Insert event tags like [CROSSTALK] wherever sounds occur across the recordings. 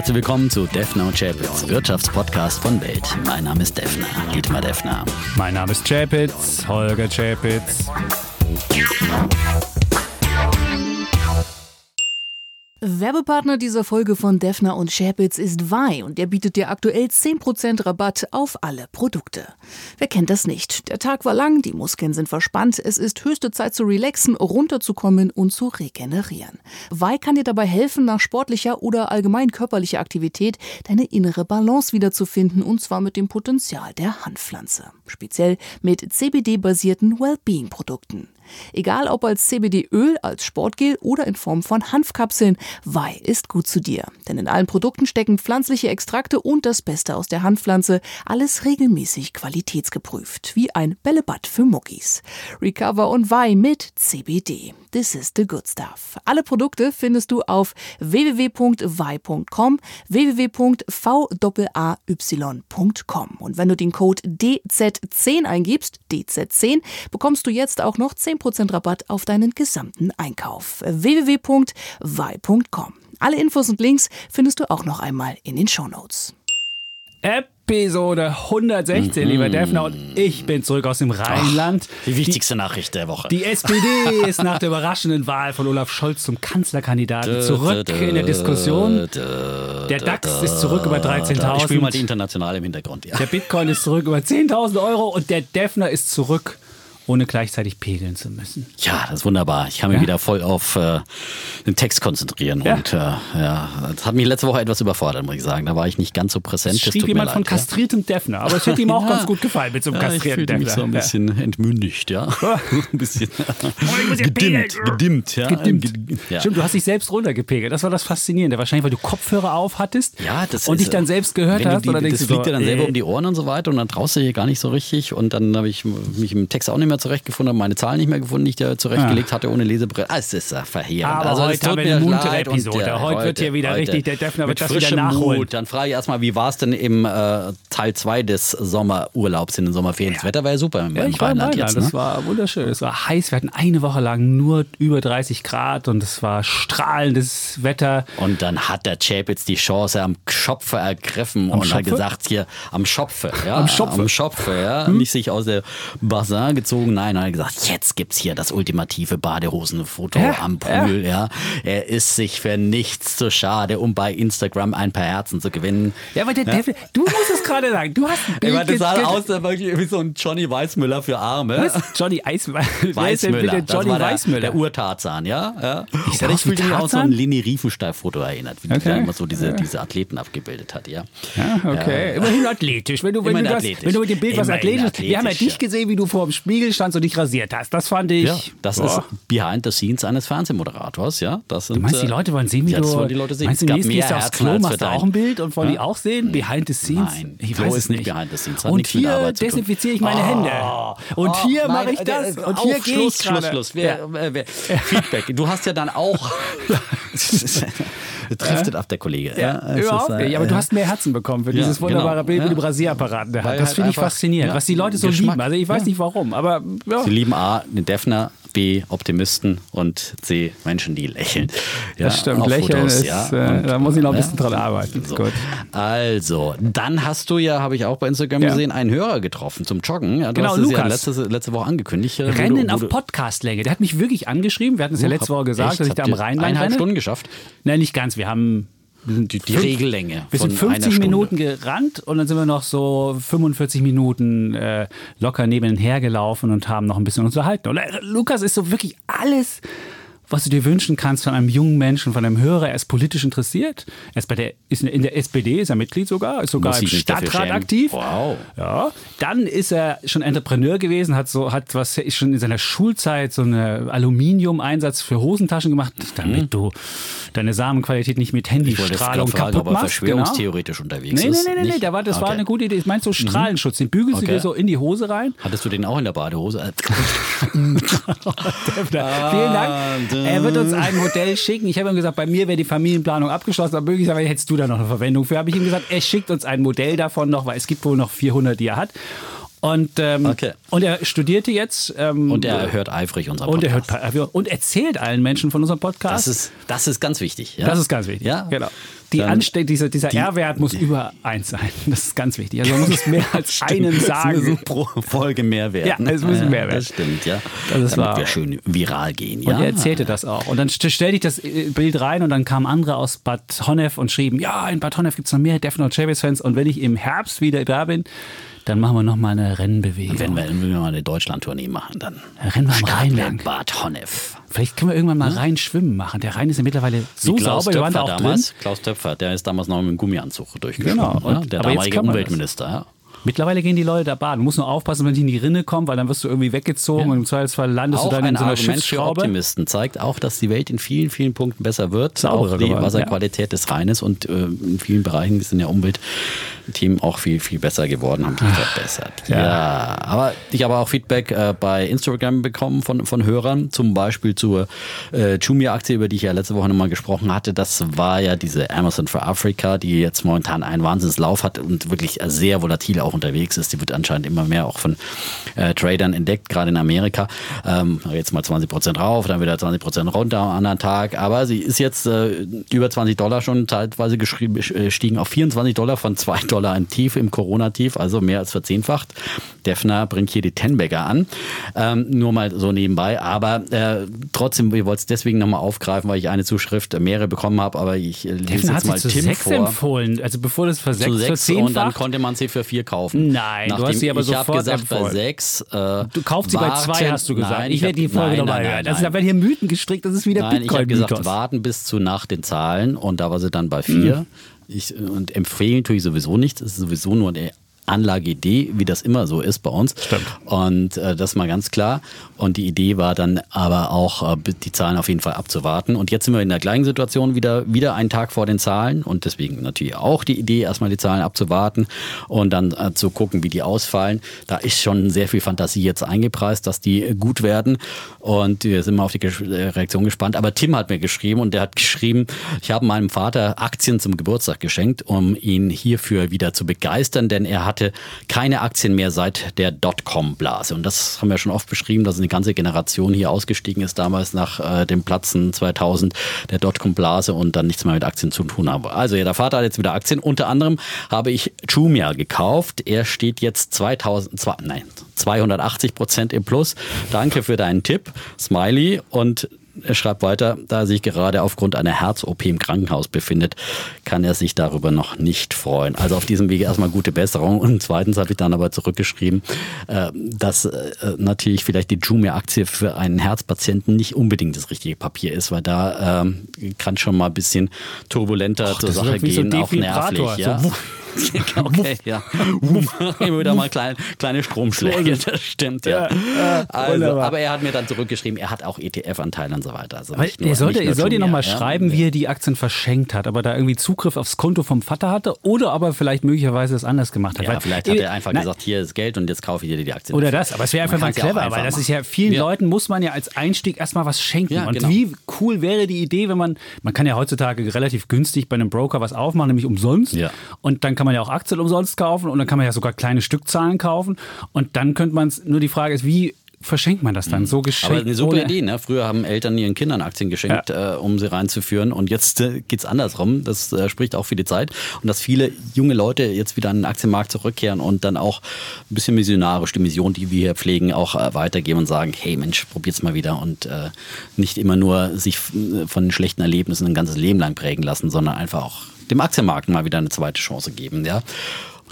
Herzlich willkommen zu Defner und Chapitz, Wirtschaftspodcast von Welt. Mein Name ist Defner, Dietmar Defner. Mein Name ist Chapitz, Holger Chapitz. Werbepartner dieser Folge von Defner und Schäpitz ist Vai und der bietet dir aktuell 10% Rabatt auf alle Produkte. Wer kennt das nicht? Der Tag war lang, die Muskeln sind verspannt, es ist höchste Zeit zu relaxen, runterzukommen und zu regenerieren. Vai kann dir dabei helfen, nach sportlicher oder allgemein körperlicher Aktivität deine innere Balance wiederzufinden und zwar mit dem Potenzial der Handpflanze. Speziell mit CBD-basierten Wellbeing-Produkten. Egal ob als CBD-Öl, als Sportgel oder in Form von Hanfkapseln, Wei ist gut zu dir. Denn in allen Produkten stecken pflanzliche Extrakte und das Beste aus der Hanfpflanze, alles regelmäßig qualitätsgeprüft, wie ein Bällebad für Muckis. Recover und Wei mit CBD. This is the good stuff. Alle Produkte findest du auf www.vai.com, www.vay.com. Und wenn du den Code DZ10 eingibst, DZ10, bekommst du jetzt auch noch 10% Rabatt auf deinen gesamten Einkauf. www.vai.com. Alle Infos und Links findest du auch noch einmal in den Shownotes. Episode 116, lieber Mhm. Defner, und ich bin zurück aus dem Rheinland. Die wichtigste Nachricht der Woche. Die SPD ist nach der überraschenden Wahl von Olaf Scholz zum Kanzlerkandidaten zurück in der Diskussion. Der DAX ist zurück über Ich spiele mal die 13.000. Internationale im Hintergrund. Ja. Der Bitcoin ist zurück über 10.000 Euro und der Defner ist zurück, ohne gleichzeitig pegeln zu müssen. ja, das ist wunderbar. Ich kann mich Ja? wieder voll auf äh, den Text konzentrieren. Ja. Und äh, ja, das hat mich letzte Woche etwas überfordert, muss ich sagen. Da war ich nicht ganz so präsent. Es schrieb jemand von leid, ja. kastriertem Defner, aber es hätte ihm auch [LAUGHS] ganz gut gefallen mit so einem ich kastrierten fühlte mich Defner. so ein bisschen entmündigt, ja. [LAUGHS] [LAUGHS] ein bisschen ich ja gedimmt, gedimmt, ja. gedimmt. Ja. Stimmt, du hast dich selbst runtergepegelt. Das war das Faszinierende. Wahrscheinlich, weil du Kopfhörer auf hattest Ja, das und ist, dich dann selbst gehört hast. Die, oder denkst das fliegt dir dann selber äh, um die Ohren und so weiter und dann traust du dich gar nicht so richtig und dann habe ich mich im Text auch nicht mehr zurechtgefunden, habe meine Zahlen nicht mehr gefunden, die ich da zurechtgelegt hatte ohne Lesebrille. Ah, es ist ja verheerend. Aber also, heute haben wir eine muntere leid und, Episode. äh, Heute wird hier wieder richtig, der mit wird das wieder nachholen. Mut. Dann frage ich erstmal, wie war es denn im äh, Teil 2 des Sommerurlaubs in den Sommerferien? Das Wetter war ja super im, Ja, ich war Rheinland Rheinland. jetzt. Das Ne? war wunderschön. Es war heiß. Wir hatten eine Woche lang nur über 30 Grad und es war strahlendes Wetter. Und dann hat der Chapitz die Chance am Schopfe ergriffen und hat Schopfe? gesagt, hier am Schopfe, ja, Am Schopfe? Hm? am Schopfe, ja, nicht sich aus der Bassin gezogen, nein, er hat gesagt, jetzt gibt's hier das ultimative Badehosenfoto Ja, am Pool, ja. Er ist sich für nichts zu schade, um bei Instagram ein paar Herzen zu gewinnen. Ja, aber der Defner, du musst es gerade sagen. Du hast ein Bild warte, das sah aus wie so ein Johnny Weißmüller für Arme. Was? Johnny Eismüller. [LAUGHS] Weißmüller. bitte das Johnny war der, Weißmüller? Der Urtarzan, ja. ja. Ich ja, fühlte mich auch so ein Leni Riefenstahl-Foto erinnert, wie die Okay. da immer so diese, diese Athleten abgebildet hat, ja. Ja, okay. Immerhin athletisch. Wenn du, wenn, Immerhin du das, athletisch. wenn du mit dem Bild was Immerhin athletisch Wir haben ja athletisch, dich gesehen, wie du vor dem Spiegel standst und dich rasiert hast. Das fand ich. Ja, das Boah. ist behind the scenes eines Fernsehmoderators, ja. Das sind, Du meinst, die äh, Leute wollen sehen, wie ja, das du. wollen die Leute sehen. Meinst du, gehst du aufs Klo, machst du auch ein Bild und wollen die Ja? auch sehen? Behind the scenes? Nein, ich Klo weiß ist nicht behind the scenes, hat und hier desinfiziere ich meine Hände. Und Oh, hier mache ich das. Und hier gehe Schluss, ich Schluss. Schluss. Äh, Feedback. Du hast ja dann auch. [LAUGHS] [LAUGHS] Driftet ab der Kollege. Ja, ist, überhaupt äh, nicht. Aber du hast mehr Herzen bekommen für Ja, dieses wunderbare genau. Bild mit Ja. dem Rasierapparat der. Weil Das halt finde ich faszinierend, ja, was die Leute so Geschmack. lieben. Also ich weiß Ja. nicht warum, aber ja. Sie lieben A, den Defner, B, Optimisten und C, Menschen, die lächeln. Ja, Das stimmt, Lächeln Fotos, ist, ja. äh, Und, da muss ich noch ein bisschen ja. dran arbeiten. So. Also, dann hast du ja, habe ich auch bei Instagram Ja. gesehen, einen Hörer getroffen zum Joggen. Ja, du Genau, hast es ja Lukas. letzte, letzte Woche angekündigt. äh, Rennen du, auf Podcastlänge. Der hat mich wirklich angeschrieben. Wir hatten es ja Oh, letzte Woche gesagt, echt? dass ich da am Rheinland Eineinhalb renne. Stunden geschafft. Nein, nicht ganz. Wir haben Die, die Fünf- Regellänge. wir sind von einer 50 Stunde. Minuten gerannt und dann sind wir noch so 45 Minuten äh, locker nebenher gelaufen und haben noch ein bisschen unterhalten. Und äh, Lukas ist so wirklich alles, was du dir wünschen kannst von einem jungen Menschen, von einem Hörer. Er ist politisch interessiert. Er ist, bei der, ist in der SPD, ist er Mitglied sogar, ist sogar Muss im Stadtrat aktiv. Wow. Ja, dann ist er schon Entrepreneur gewesen, hat so hat was ist schon in seiner Schulzeit so eine Aluminium-Einsatz für Hosentaschen gemacht, damit du deine Samenqualität nicht mit Mhm. Handystrahlung fragen, kaputt ob er machst. Genau. verschwörungstheoretisch unterwegs Nee, nee, nee, nee, nee, Nicht? der war, das war Okay. eine gute Idee. Ich meinst so Strahlenschutz, den bügelst du Okay. dir so in die Hose rein. Hattest du den auch in der Badehose? [LAUGHS] [LAUGHS] Vielen Dank. Er wird uns ein Modell schicken. Ich habe ihm gesagt, bei mir wäre die Familienplanung abgeschlossen, aber möglicherweise hättest du da noch eine Verwendung für. Habe ich ihm gesagt, er schickt uns ein Modell davon noch, weil es gibt wohl noch 400, die er hat. Und, ähm, Okay. und er studierte jetzt. Ähm, Und er hört eifrig unseren und er Podcast. hört und erzählt allen Menschen von unserem Podcast. das, ist, das ist ganz wichtig. Ja? Das ist ganz wichtig, Ja? genau. die Anste dieser, dieser die- R-Wert muss über eins sein. Das ist ganz wichtig. Also man muss es mehr [LAUGHS] als einem Es sagen. müssen [LAUGHS] pro Folge mehr werden. Ja, es müssen mehr werden. Das stimmt, ja. Das ist Damit wahr. wir schön viral gehen, Und ja. er erzählte das auch. Und dann st- stellte ich das äh, Bild rein und dann kamen andere aus Bad Honnef und schrieben, ja, in Bad Honnef gibt es noch mehr Defner und Chavez-Fans und wenn ich im Herbst wieder da bin, dann machen wir nochmal eine Rennbewegung. Wenn wir, wenn wir mal eine Deutschland-Tournee machen, dann Rennen wir am Rhein Bad Honnef. Vielleicht können wir irgendwann mal Rhein schwimmen machen. Der Rhein ist ja mittlerweile so Klaus sauber, da Töpfer auch damals. drin. Klaus Töpfer, der ist damals noch mit dem Gummianzug durchgeschwommen. Genau, ja? und- Der damalige. Umweltminister, ja. Mittlerweile gehen die Leute da baden. Du musst nur aufpassen, wenn die in die Rinne kommen, weil dann wirst du irgendwie weggezogen und im Zweifelsfall landest Auch du dann in so einer Argument für Schiffsschraube. Optimisten zeigt auch, dass die Welt in vielen, vielen Punkten besser wird. Sauberer auch die geworden, Wasserqualität des Rheines und äh, in vielen Bereichen sind ja Umweltthemen auch viel, viel besser geworden, haben sich verbessert. Ja. aber ich habe auch Feedback äh, bei Instagram bekommen von, von Hörern, zum Beispiel zur äh, Jumia-Aktie, über die ich ja letzte Woche nochmal gesprochen hatte. Das war ja diese Amazon for Africa, die jetzt momentan einen Wahnsinnslauf hat und wirklich sehr volatil auch unterwegs ist. Die wird anscheinend immer mehr auch von äh, Tradern entdeckt, gerade in Amerika. Ähm, jetzt mal 20 Prozent rauf, dann wieder 20 Prozent runter am anderen Tag. Aber sie ist jetzt äh, über 20 Dollar schon zeitweise geschrieben, äh, gestiegen auf 24 Dollar von 2 Dollar ein Tief im Corona-Tief, also mehr als verzehnfacht. Defner bringt hier die Tenbagger an. Ähm, nur mal so nebenbei. Aber äh, trotzdem, wir wollten es deswegen nochmal aufgreifen, weil ich eine Zuschrift äh, mehrere bekommen habe. Aber ich äh, lese Defner jetzt mal sie zu Tim sechs vor empfohlen. Also bevor das für zu sechs, für sechs und dann konnte man sie für vier kaufen. Nein, du hast Nachdem- sie aber ich sofort habe gesagt, bei empfohlen. sechs. Äh, Du kaufst sie bei zwei, hast du gesagt. Nein, ich werde die Folge nochmal hören. Also, da werden hier Mythen gestrickt, das ist wieder Nein, ich habe gesagt, warten bis zu nach den Zahlen und da war sie dann bei vier. Ich, und empfehlen tue ich sowieso nichts. Es ist sowieso nur eine Anlageidee, wie das immer so ist bei uns. Stimmt. Und äh, das mal ganz klar. Und die Idee war dann aber auch, äh, die Zahlen auf jeden Fall abzuwarten. Und jetzt sind wir in der gleichen Situation wieder, wieder einen Tag vor den Zahlen. Und deswegen natürlich auch die Idee, erstmal die Zahlen abzuwarten und dann äh, zu gucken, wie die ausfallen. Da ist schon sehr viel Fantasie jetzt eingepreist, dass die gut werden. Und wir sind mal auf die äh, Reaktion gespannt. Aber Tim hat mir geschrieben und der hat geschrieben, ich habe meinem Vater Aktien zum Geburtstag geschenkt, um ihn hierfür wieder zu begeistern, denn er hatte keine Aktien mehr seit der Dotcom-Blase. Und das haben wir schon oft beschrieben, dass eine ganze Generation hier ausgestiegen ist, damals nach äh, dem Platzen 2000 der Dotcom-Blase und dann nichts mehr mit Aktien zu tun haben. Also ja, der Vater hat jetzt wieder Aktien. Unter anderem habe ich Jumia gekauft. Er steht jetzt 2000, zwei, nein, 280 Prozent im Plus. Danke für deinen Tipp, Smiley. Und er schreibt weiter, da er sich gerade aufgrund einer Herz-OP im Krankenhaus befindet, kann er sich darüber noch nicht freuen. Also auf diesem Wege erstmal gute Besserung. Und zweitens habe ich dann aber zurückgeschrieben, äh, dass äh, natürlich vielleicht die Jumia-Aktie für einen Herzpatienten nicht unbedingt das richtige Papier ist, weil da ähm, kann schon mal ein bisschen turbulenter zur das Sache wie so gehen, auch nervlich. Ja. So [LAUGHS] okay, ja. [LAUGHS] Immer wieder mal kleine, kleine Stromschläge, das stimmt, ja. Also, aber er hat mir dann zurückgeschrieben, er hat auch ETF-Anteile und so weiter. Also nicht nur- er sollte, nicht er sollte nochmal schreiben, wie er die Aktien verschenkt hat, aber da irgendwie Zugriff aufs Konto vom Vater hatte oder aber vielleicht möglicherweise es anders gemacht hat. Ja, Weil- vielleicht hat er einfach Nein, gesagt, hier ist Geld und jetzt kaufe ich dir die Aktien. Oder das, aber es wäre einfach mal clever, einfach weil das ist ja vielen Ja. Leuten muss man ja als Einstieg erstmal was schenken. Ja, und genau. wie cool wäre die Idee, wenn man, man kann ja heutzutage relativ günstig bei einem Broker was aufmachen, nämlich umsonst. Ja. Und dann kann man ja auch Aktien umsonst kaufen und dann kann man ja sogar kleine Stückzahlen kaufen. Und dann könnte man es, nur die Frage ist, wie verschenkt man das dann? So geschenkt. Mhm. Aber eine super Idee, ne? Früher haben Eltern ihren Kindern Aktien geschenkt, äh, um sie reinzuführen. Und jetzt äh, geht's andersrum. Das äh, spricht auch für die Zeit. Und dass viele junge Leute jetzt wieder an den Aktienmarkt zurückkehren und dann auch ein bisschen missionarisch die Mission, die wir hier pflegen, auch äh, weitergeben und sagen, hey Mensch, probiert's mal wieder und äh, nicht immer nur sich äh, von schlechten Erlebnissen ein ganzes Leben lang prägen lassen, sondern einfach auch dem Aktienmarkt mal wieder eine zweite Chance geben, ja.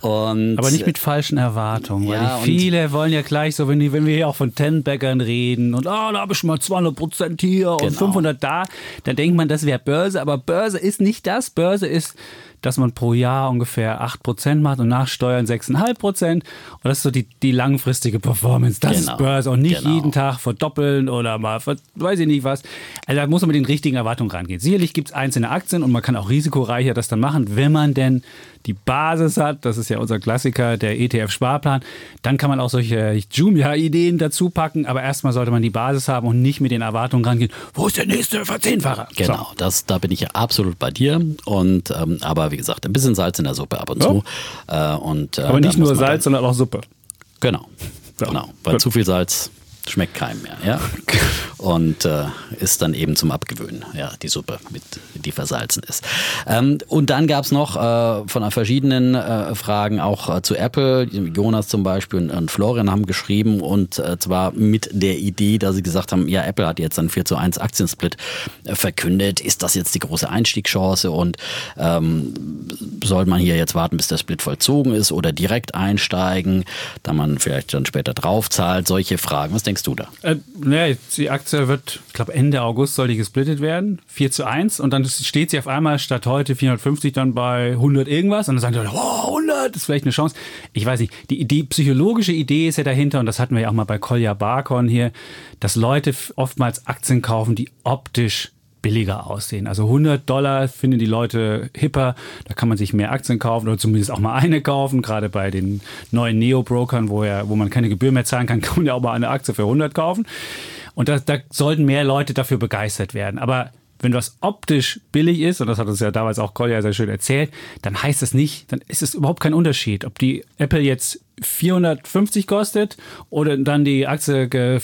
Und Aber nicht mit falschen Erwartungen, weil Ja, und- viele wollen ja gleich so, wenn, die, wenn wir hier auch von Ten-Baggern reden und ah, da habe ich mal 200 Prozent hier und Genau. 500 da, dann denkt man, das wäre Börse, aber Börse ist nicht das. Börse ist, dass man pro Jahr ungefähr 8 Prozent macht und nach Steuern 6,5 Prozent und das ist so die, die langfristige Performance. Das Genau. ist Börse und nicht Genau. jeden Tag verdoppeln oder mal, weiß ich nicht was. Also da muss man mit den richtigen Erwartungen rangehen. Sicherlich gibt es einzelne Aktien und man kann auch risikoreicher das dann machen, wenn man denn die Basis hat, das ist ja unser Klassiker, der ETF-Sparplan, dann kann man auch solche Jumia-Ideen dazu packen, aber erstmal sollte man die Basis haben und nicht mit den Erwartungen rangehen, wo ist der nächste Verzehnfacher? Genau, das, da bin ich ja absolut bei dir. Und ähm, aber wie gesagt, ein bisschen Salz in der Suppe ab und zu. Äh, und, äh, Aber nicht nur Salz, sondern auch Suppe. Genau, Ja. genau. Weil Gut. zu viel Salz schmeckt keinem mehr. Ja? [LAUGHS] und äh, ist dann eben zum Abgewöhnen, ja, die Suppe, mit, die versalzen ist. Ähm, und dann gab es noch äh, von verschiedenen äh, Fragen auch äh, zu Apple. Jonas zum Beispiel und, und Florian haben geschrieben und äh, zwar mit der Idee, dass sie gesagt haben, ja, Apple hat jetzt einen 4 zu 1 Aktiensplit äh, verkündet. Ist das jetzt die große Einstiegschance und ähm, soll man hier jetzt warten, bis der Split vollzogen ist oder direkt einsteigen, da man vielleicht dann später draufzahlt? Solche Fragen. Was denkst du da? Äh, naja, die Aktie wird, ich glaube, Ende August soll die gesplittet werden. 4 zu 1 und dann steht sie auf einmal statt heute 450 dann bei 100 irgendwas und dann sagen die Leute, oh, 100, das ist vielleicht eine Chance. Ich weiß nicht, die, die psychologische Idee ist ja dahinter und das hatten wir ja auch mal bei Kolja Barkon hier, dass Leute oftmals Aktien kaufen, die optisch billiger aussehen. Also 100 Dollar finden die Leute hipper, da kann man sich mehr Aktien kaufen oder zumindest auch mal eine kaufen. Gerade bei den neuen Neo-Brokern, wo, ja, wo man keine Gebühr mehr zahlen kann, [LAUGHS] kann man ja auch mal eine Aktie für 100 kaufen. Und da, da sollten mehr Leute dafür begeistert werden. Aber wenn was optisch billig ist, und das hat uns ja damals auch Kolja sehr schön erzählt, dann heißt das nicht, dann ist es überhaupt kein Unterschied, ob die Apple jetzt 450 kostet oder dann die Aktie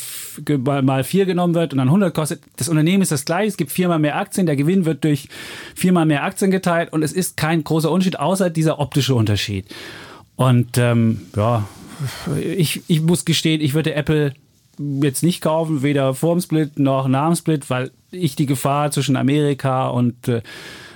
mal vier genommen wird und dann 100 kostet. Das Unternehmen ist das gleiche, es gibt viermal mehr Aktien, der Gewinn wird durch viermal mehr Aktien geteilt und es ist kein großer Unterschied, außer dieser optische Unterschied. Und ähm, ja, ich, ich muss gestehen, ich würde Apple jetzt nicht kaufen, weder vor dem Split noch nach dem Split, weil ich die Gefahr zwischen Amerika und äh,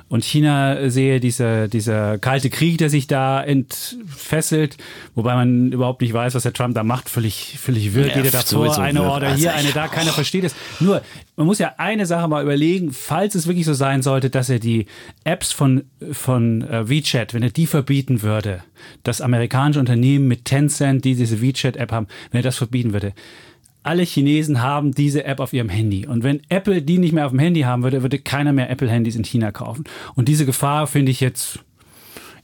und China sehe, dieser, dieser kalte Krieg, der sich da entfesselt, wobei man überhaupt nicht weiß, was der Trump da macht, völlig, völlig wirr, geht er davor, eine Order hier, eine da, keiner versteht es. Nur, man muss ja eine Sache mal überlegen, falls es wirklich so sein sollte, dass er die Apps von, von äh, WeChat, wenn er die verbieten würde, das amerikanische Unternehmen mit Tencent, die diese WeChat-App haben, wenn er das verbieten würde, alle Chinesen haben diese App auf ihrem Handy. Und wenn Apple die nicht mehr auf dem Handy haben würde, würde keiner mehr Apple-Handys in China kaufen. Und diese Gefahr finde ich jetzt,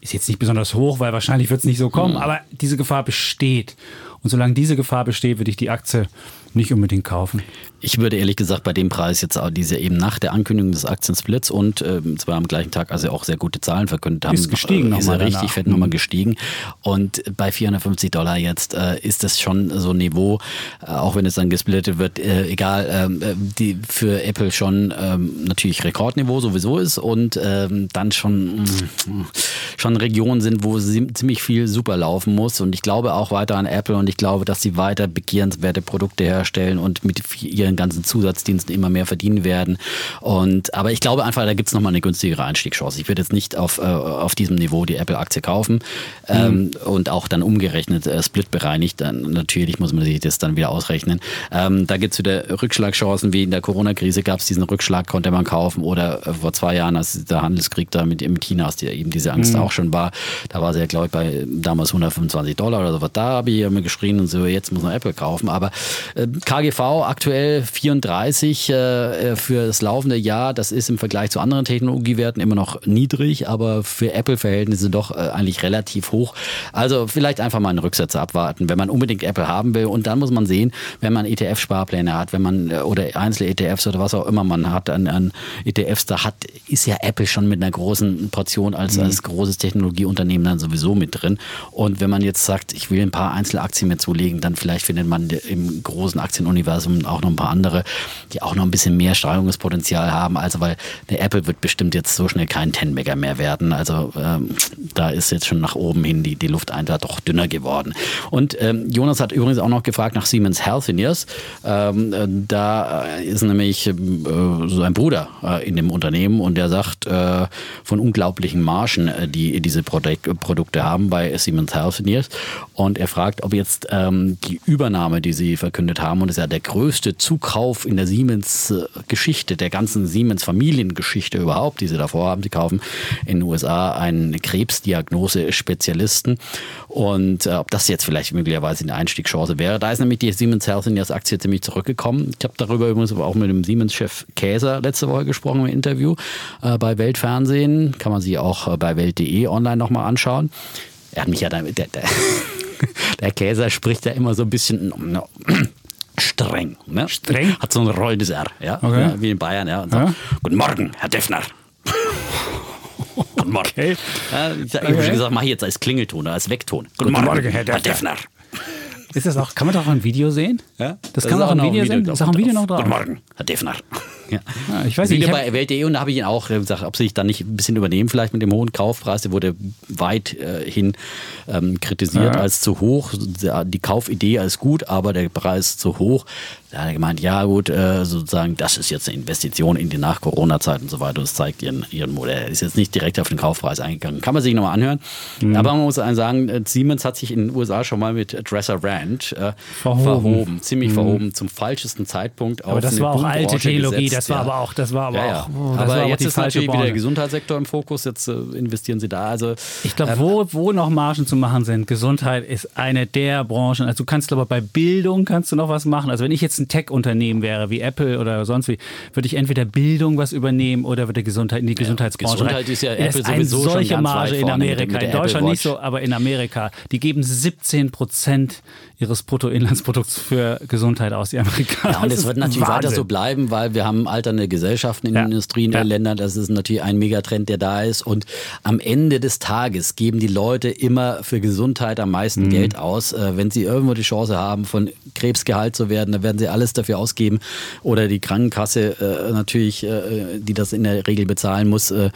ist jetzt nicht besonders hoch, weil wahrscheinlich wird es nicht so kommen, mhm. aber diese Gefahr besteht. Und solange diese Gefahr besteht, würde ich die Aktie nicht unbedingt kaufen. Ich würde ehrlich gesagt bei dem Preis jetzt auch diese eben nach der Ankündigung des Aktiensplits und äh, zwar am gleichen Tag, also auch sehr gute Zahlen verkündet haben, ist gestiegen äh, ist er richtig fett nochmal mhm. gestiegen. Und bei 450 Dollar jetzt äh, ist das schon so ein Niveau, äh, auch wenn es dann gesplittet wird, äh, egal, ähm, äh, die für Apple schon ähm, natürlich Rekordniveau sowieso ist und ähm, dann schon, mm, schon Regionen sind, wo ziemlich viel super laufen muss. Und ich glaube auch weiter an Apple und ich glaube, dass sie weiter begehrenswerte Produkte herstellen und mit ihren ihren ganzen Zusatzdiensten immer mehr verdienen werden. Und aber ich glaube einfach, da gibt es nochmal eine günstigere Einstiegschance. Ich würde jetzt nicht auf, äh, auf diesem Niveau die Apple-Aktie kaufen ähm, mhm. und auch dann umgerechnet äh, Split bereinigt. Dann natürlich muss man sich das dann wieder ausrechnen. Ähm, da gibt es wieder Rückschlagchancen, wie in der Corona-Krise gab es diesen Rückschlag, konnte man kaufen oder äh, vor zwei Jahren, als der Handelskrieg da mit, mit China, als die, eben diese Angst mhm. auch schon war, da war sie ja, glaube ich, bei damals 125 Dollar oder so was. Da habe ich immer geschrien und so, jetzt muss man Apple kaufen. Aber äh, KGV aktuell 34 äh, für das laufende Jahr, das ist im Vergleich zu anderen Technologiewerten immer noch niedrig, aber für Apple-Verhältnisse doch äh, eigentlich relativ hoch. Also vielleicht einfach mal einen Rücksetzer abwarten, wenn man unbedingt Apple haben will. Und dann muss man sehen, wenn man ETF-Sparpläne hat, wenn man äh, oder Einzel-ETFs oder was auch immer man hat an, an ETFs, da hat, ist ja Apple schon mit einer großen Portion als, mhm. als großes Technologieunternehmen dann sowieso mit drin. Und wenn man jetzt sagt, ich will ein paar Einzelaktien mir zulegen, dann vielleicht findet man im großen Aktienuniversum auch noch ein paar andere, die auch noch ein bisschen mehr Steigerungspotenzial haben. Also weil der Apple wird bestimmt jetzt so schnell kein 10 Mega mehr werden. Also ähm, da ist jetzt schon nach oben hin die, die Luft einfach doch dünner geworden. Und ähm, Jonas hat übrigens auch noch gefragt nach Siemens Healthineers. Ähm, äh, da ist nämlich äh, so ein Bruder äh, in dem Unternehmen und der sagt äh, von unglaublichen Margen, äh, die diese Produk Produkte haben bei Siemens Healthineers. Und er fragt, ob jetzt ähm, die Übernahme, die sie verkündet haben, und das ist ja der größte Zukauf in der Siemens-Geschichte, der ganzen Siemens-Familiengeschichte überhaupt, die sie davor haben. Sie kaufen in den USA einen Krebsdiagnose-Spezialisten. Und äh, ob das jetzt vielleicht möglicherweise eine Einstiegschance wäre. Da ist nämlich die Siemens Healthineers Aktie ziemlich zurückgekommen. Ich habe darüber übrigens auch mit dem Siemens-Chef Käser letzte Woche gesprochen im Interview äh, bei Weltfernsehen. Kann man sich auch äh, bei welt.de online nochmal anschauen. Er hat mich ja damit, der, der, [LAUGHS] der Käser spricht ja immer so ein bisschen streng. Ne? Streng? Hat so ein rollendes R, ja? Okay. ja wie in Bayern. Ja? Sagt, ja? Guten Morgen, Herr Defner. Guten Morgen. Okay. Ja, ich habe okay. schon gesagt, mach jetzt als Klingelton, als Wegton. Guten, Guten Morgen, Morgen, Herr Defner. Herr Defner. Ist das auch, kann man doch auch ein Video sehen? Ja, das, kann man auch ein Video, sehen. Das ist auch ein Video noch drauf. Guten Morgen, Herr Defner. Ja. Ja, ich weiß nicht. Ich bei Welt.de und da habe ich ihn auch gesagt, ob sie sich da nicht ein bisschen übernehmen, vielleicht mit dem hohen Kaufpreis. Der wurde weit äh, hin ähm, kritisiert Ja. als zu hoch. Die Kaufidee als gut, aber der Preis zu hoch. Da hat er gemeint, ja gut, äh, sozusagen, das ist jetzt eine Investition in die Nach-Corona-Zeit und so weiter. Das zeigt ihren, ihren Modell. Er ist jetzt nicht direkt auf den Kaufpreis eingegangen. Kann man sich nochmal anhören. Mhm. Aber man muss sagen, äh, Siemens hat sich in den USA schon mal mit Dresser Ranch äh, Verhoben. verhoben. Ziemlich verhoben zum falschesten Zeitpunkt. aber das war auch alte gesetzt, Das war ja. aber auch, das war aber Ja, ja. auch, oh, aber jetzt die ist natürlich wieder Branche. der Gesundheitssektor im Fokus. Jetzt äh, investieren sie da. Also Ich glaube, wo, wo noch Margen zu machen sind, Gesundheit ist eine der Branchen. Also du kannst aber bei Bildung kannst du noch was machen. Also wenn ich jetzt ein Tech-Unternehmen wäre, wie Apple oder sonst wie, würde ich entweder Bildung was übernehmen oder würde Gesundheit in die Gesundheitsbranche Gesundheit rein. ist ja Apple eine sowieso schon solche ganz Marge in Amerika. in Deutschland nicht so, aber in Amerika. Die geben 17 Prozent ihres Bruttoinlandsprodukts für Gesundheit aus, die Amerikaner. Ja, und Das es ist wird natürlich weiter Wahnsinn. so bleiben, weil wir haben alternde Gesellschaften in Ja. den Industrieländern. Ja. Das ist natürlich ein Megatrend, der da ist. Und am Ende des Tages geben die Leute immer für Gesundheit am Mhm. meisten Geld aus. Äh, Wenn sie irgendwo die Chance haben, von Krebs geheilt zu werden, dann werden sie alles dafür ausgeben. Oder die Krankenkasse äh, natürlich, äh, die das in der Regel bezahlen muss. Äh,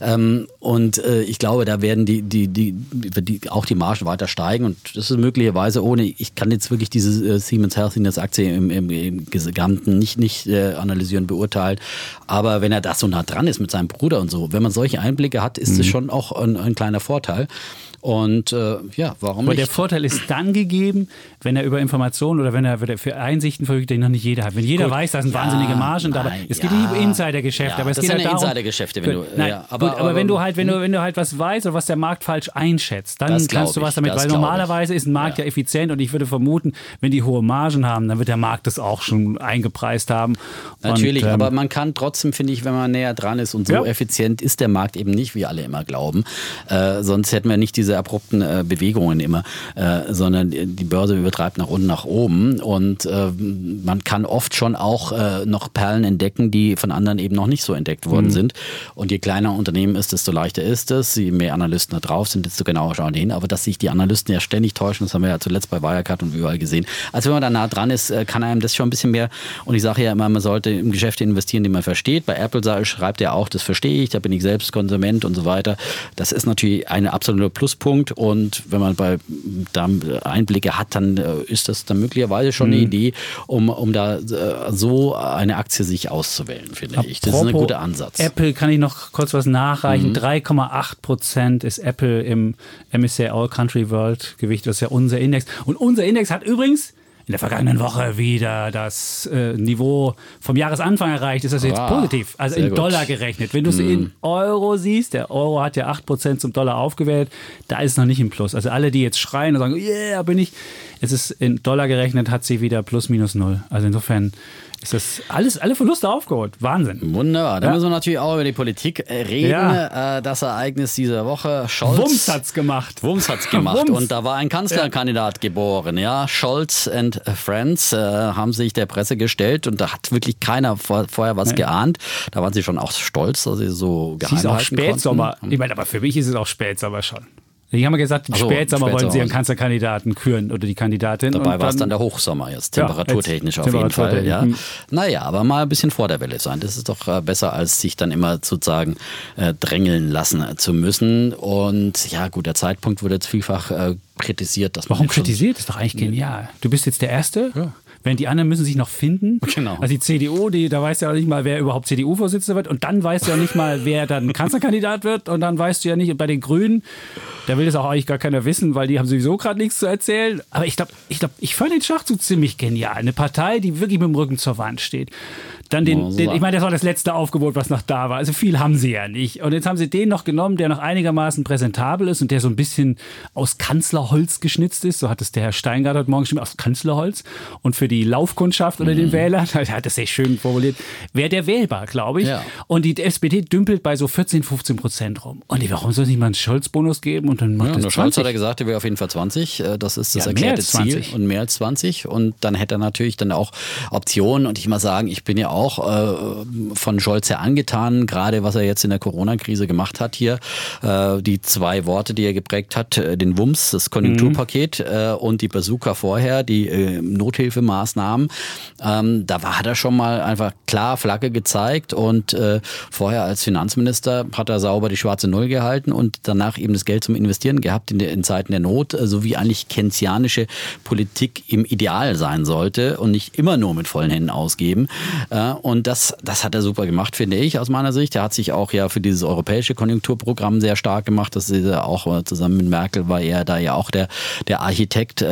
ähm, und äh, ich glaube, da werden die, die, die, die, auch die Margen weiter steigen. Und das ist möglicherweise ohne, ich kann jetzt wirklich diese äh, Siemens Healthiness Aktie im, im, im Gesamten nicht, nicht analysieren, beurteilen. Aber wenn er da so nah dran ist mit seinem Bruder und so, wenn man solche Einblicke hat, ist es schon auch ein, ein kleiner Vorteil. Und äh, ja, warum Aber der nicht? Vorteil ist dann gegeben, wenn er über Informationen oder wenn er wenn für Einsichten verfügt, die noch nicht jeder hat. Wenn jeder Gut. weiß, da sind Ja, wahnsinnige Margen dabei. nein, Es geht ja. nicht um Insidergeschäfte, Ja, aber es das geht sind halt darum. Insidergeschäfte, wenn du- Nein, ja, aber, gut, aber wenn aber- du halt, wenn du, wenn du halt was weißt oder was der Markt falsch einschätzt, dann Das kannst du was damit, das weil ich. normalerweise ist ein Markt ja. Effizient und ich würde vermuten, wenn die hohe Margen haben, dann wird der Markt das auch schon eingepreist haben. Natürlich, und, ähm, aber man kann trotzdem, finde ich, wenn man näher dran ist und so effizient ist der Markt eben nicht, wie alle immer glauben. Äh, sonst hätten wir nicht diese abrupten äh, Bewegungen immer, äh, sondern die Börse übertreibt nach unten, nach oben. Und äh, man kann oft schon auch äh, noch Perlen entdecken, die von anderen eben noch nicht so entdeckt worden Mhm. sind. Und je kleiner ein Unternehmen ist, desto leichter ist es. Je mehr Analysten da drauf sind, desto genauer schauen die hin. Aber dass sich die Analysten ja ständig täuschen, das haben wir ja zuletzt bei Wirecard und überall gesehen. Also wenn man da nah dran ist, äh, kann einem das schon ein bisschen mehr. Und ich sage ja immer, man sollte in Geschäfte investieren, die man versteht. Bei Apple schreibt er auch, das verstehe ich, da bin ich selbst Konsument und so weiter. Das ist natürlich ein absoluter Pluspunkt. Und wenn man bei da Einblicke hat, dann äh, ist das dann möglicherweise schon Mhm. eine Idee, um, um da äh, so eine Aktie sich auszuwählen, finde ich. Das ist ein Apropos guter Ansatz. Mhm. Apple kann ich noch kurz was nachreichen. 3,8 Prozent ist Apple im MSCI All Country World Gewicht. Das ist ja unser Index. Und unser Index hat übrigens in der vergangenen Woche wieder das äh, Niveau vom Jahresanfang erreicht. Ist das jetzt Ah, positiv? Also in gut. Dollar gerechnet. Wenn du es in Euro siehst, der Euro hat ja 8 Prozent zum Dollar aufgewählt, da ist es noch nicht im Plus. Also alle, die jetzt schreien und sagen, yeah, bin ich, es ist in Dollar gerechnet, hat sie wieder plus minus null. Also insofern ist das alles, alle Verluste aufgeholt. Wahnsinn. Wunderbar. Da Ja. müssen wir natürlich auch über die Politik reden. Ja. Äh, Das Ereignis dieser Woche. Scholz. Wumms hat's gemacht. Wumms hat's gemacht. Wumms. Und da war ein Kanzlerkandidat geboren. Ja, Scholz and Friends äh, haben sich der Presse gestellt und da hat wirklich keiner vor, vorher was geahnt. Da waren sie schon auch stolz, dass sie so Es geheim hieß auch halten Spätsommer. konnten. Ich meine, aber für mich ist es auch Spätsommer schon. Die haben ja gesagt, im so, Spätsommer wollen sie Spätsommer. ihren Kanzlerkandidaten küren oder die Kandidatin. Dabei war es dann der Hochsommer jetzt, Ja, temperaturtechnisch jetzt auf jeden Fall. Ja. hm. Naja, aber mal ein bisschen vor der Welle sein. Das ist doch äh, besser, als sich dann immer sozusagen äh, drängeln lassen äh, zu müssen. Und ja, gut, der Zeitpunkt wurde jetzt vielfach äh, kritisiert. Dass man Warum kritisiert? Das ist doch eigentlich genial. Du bist jetzt der Erste. Während die anderen müssen sich noch finden. [LAUGHS] Genau. Also die CDU, die, da weißt du ja auch nicht mal, wer überhaupt CDU-Vorsitzender wird. Und dann weißt du ja nicht mal, wer dann [LAUGHS] Kanzlerkandidat wird. Und dann weißt du ja nicht, bei den Grünen, da will das auch eigentlich gar keiner wissen, weil die haben sowieso gerade nichts zu erzählen. Aber ich glaube, ich, glaub, ich fand den Schachzug ziemlich genial. Eine Partei, die wirklich mit dem Rücken zur Wand steht. Dann den, den ich meine, das war das letzte Aufgebot, was noch da war. Also viel haben sie ja nicht. Und jetzt haben sie den noch genommen, der noch einigermaßen präsentabel ist und der so ein bisschen aus Kanzlerholz geschnitzt ist. So hat es der Herr Steingart heute Morgen geschrieben, aus Kanzlerholz. Und für die Laufkundschaft oder Mhm. den Wählern, [LAUGHS] er hat das sehr schön formuliert, wäre der wählbar, glaube ich. Ja. Und die SPD dümpelt bei so 14, 15 Prozent rum. Und warum soll es nicht mal einen Scholz-Bonus geben und dann macht Ja, das der Scholz 20? hat er gesagt, er wäre auf jeden Fall 20. Äh, Das ist das Ja, erklärte Ziel 20. und mehr als 20. Und dann hätte er natürlich dann auch Optionen. Und ich mal sagen, ich bin ja auch auch äh, von Scholz sehr angetan, gerade was er jetzt in der Corona-Krise gemacht hat hier. Äh, die zwei Worte, die er geprägt hat, äh, den WUMS, das Konjunkturpaket mhm. äh, und die Bazooka vorher, die äh, Nothilfemaßnahmen. Ähm, da war, hat er schon mal einfach klar Flagge gezeigt und äh, vorher als Finanzminister hat er sauber die schwarze Null gehalten und danach eben das Geld zum Investieren gehabt in, der, in Zeiten der Not, so wie eigentlich keynesianische Politik im Ideal sein sollte und nicht immer nur mit vollen Händen ausgeben. Äh, und das, das hat er super gemacht, finde ich, aus meiner Sicht. Er hat sich auch ja für dieses europäische Konjunkturprogramm sehr stark gemacht. Das ist auch äh, zusammen mit Merkel war er da ja auch der, der Architekt.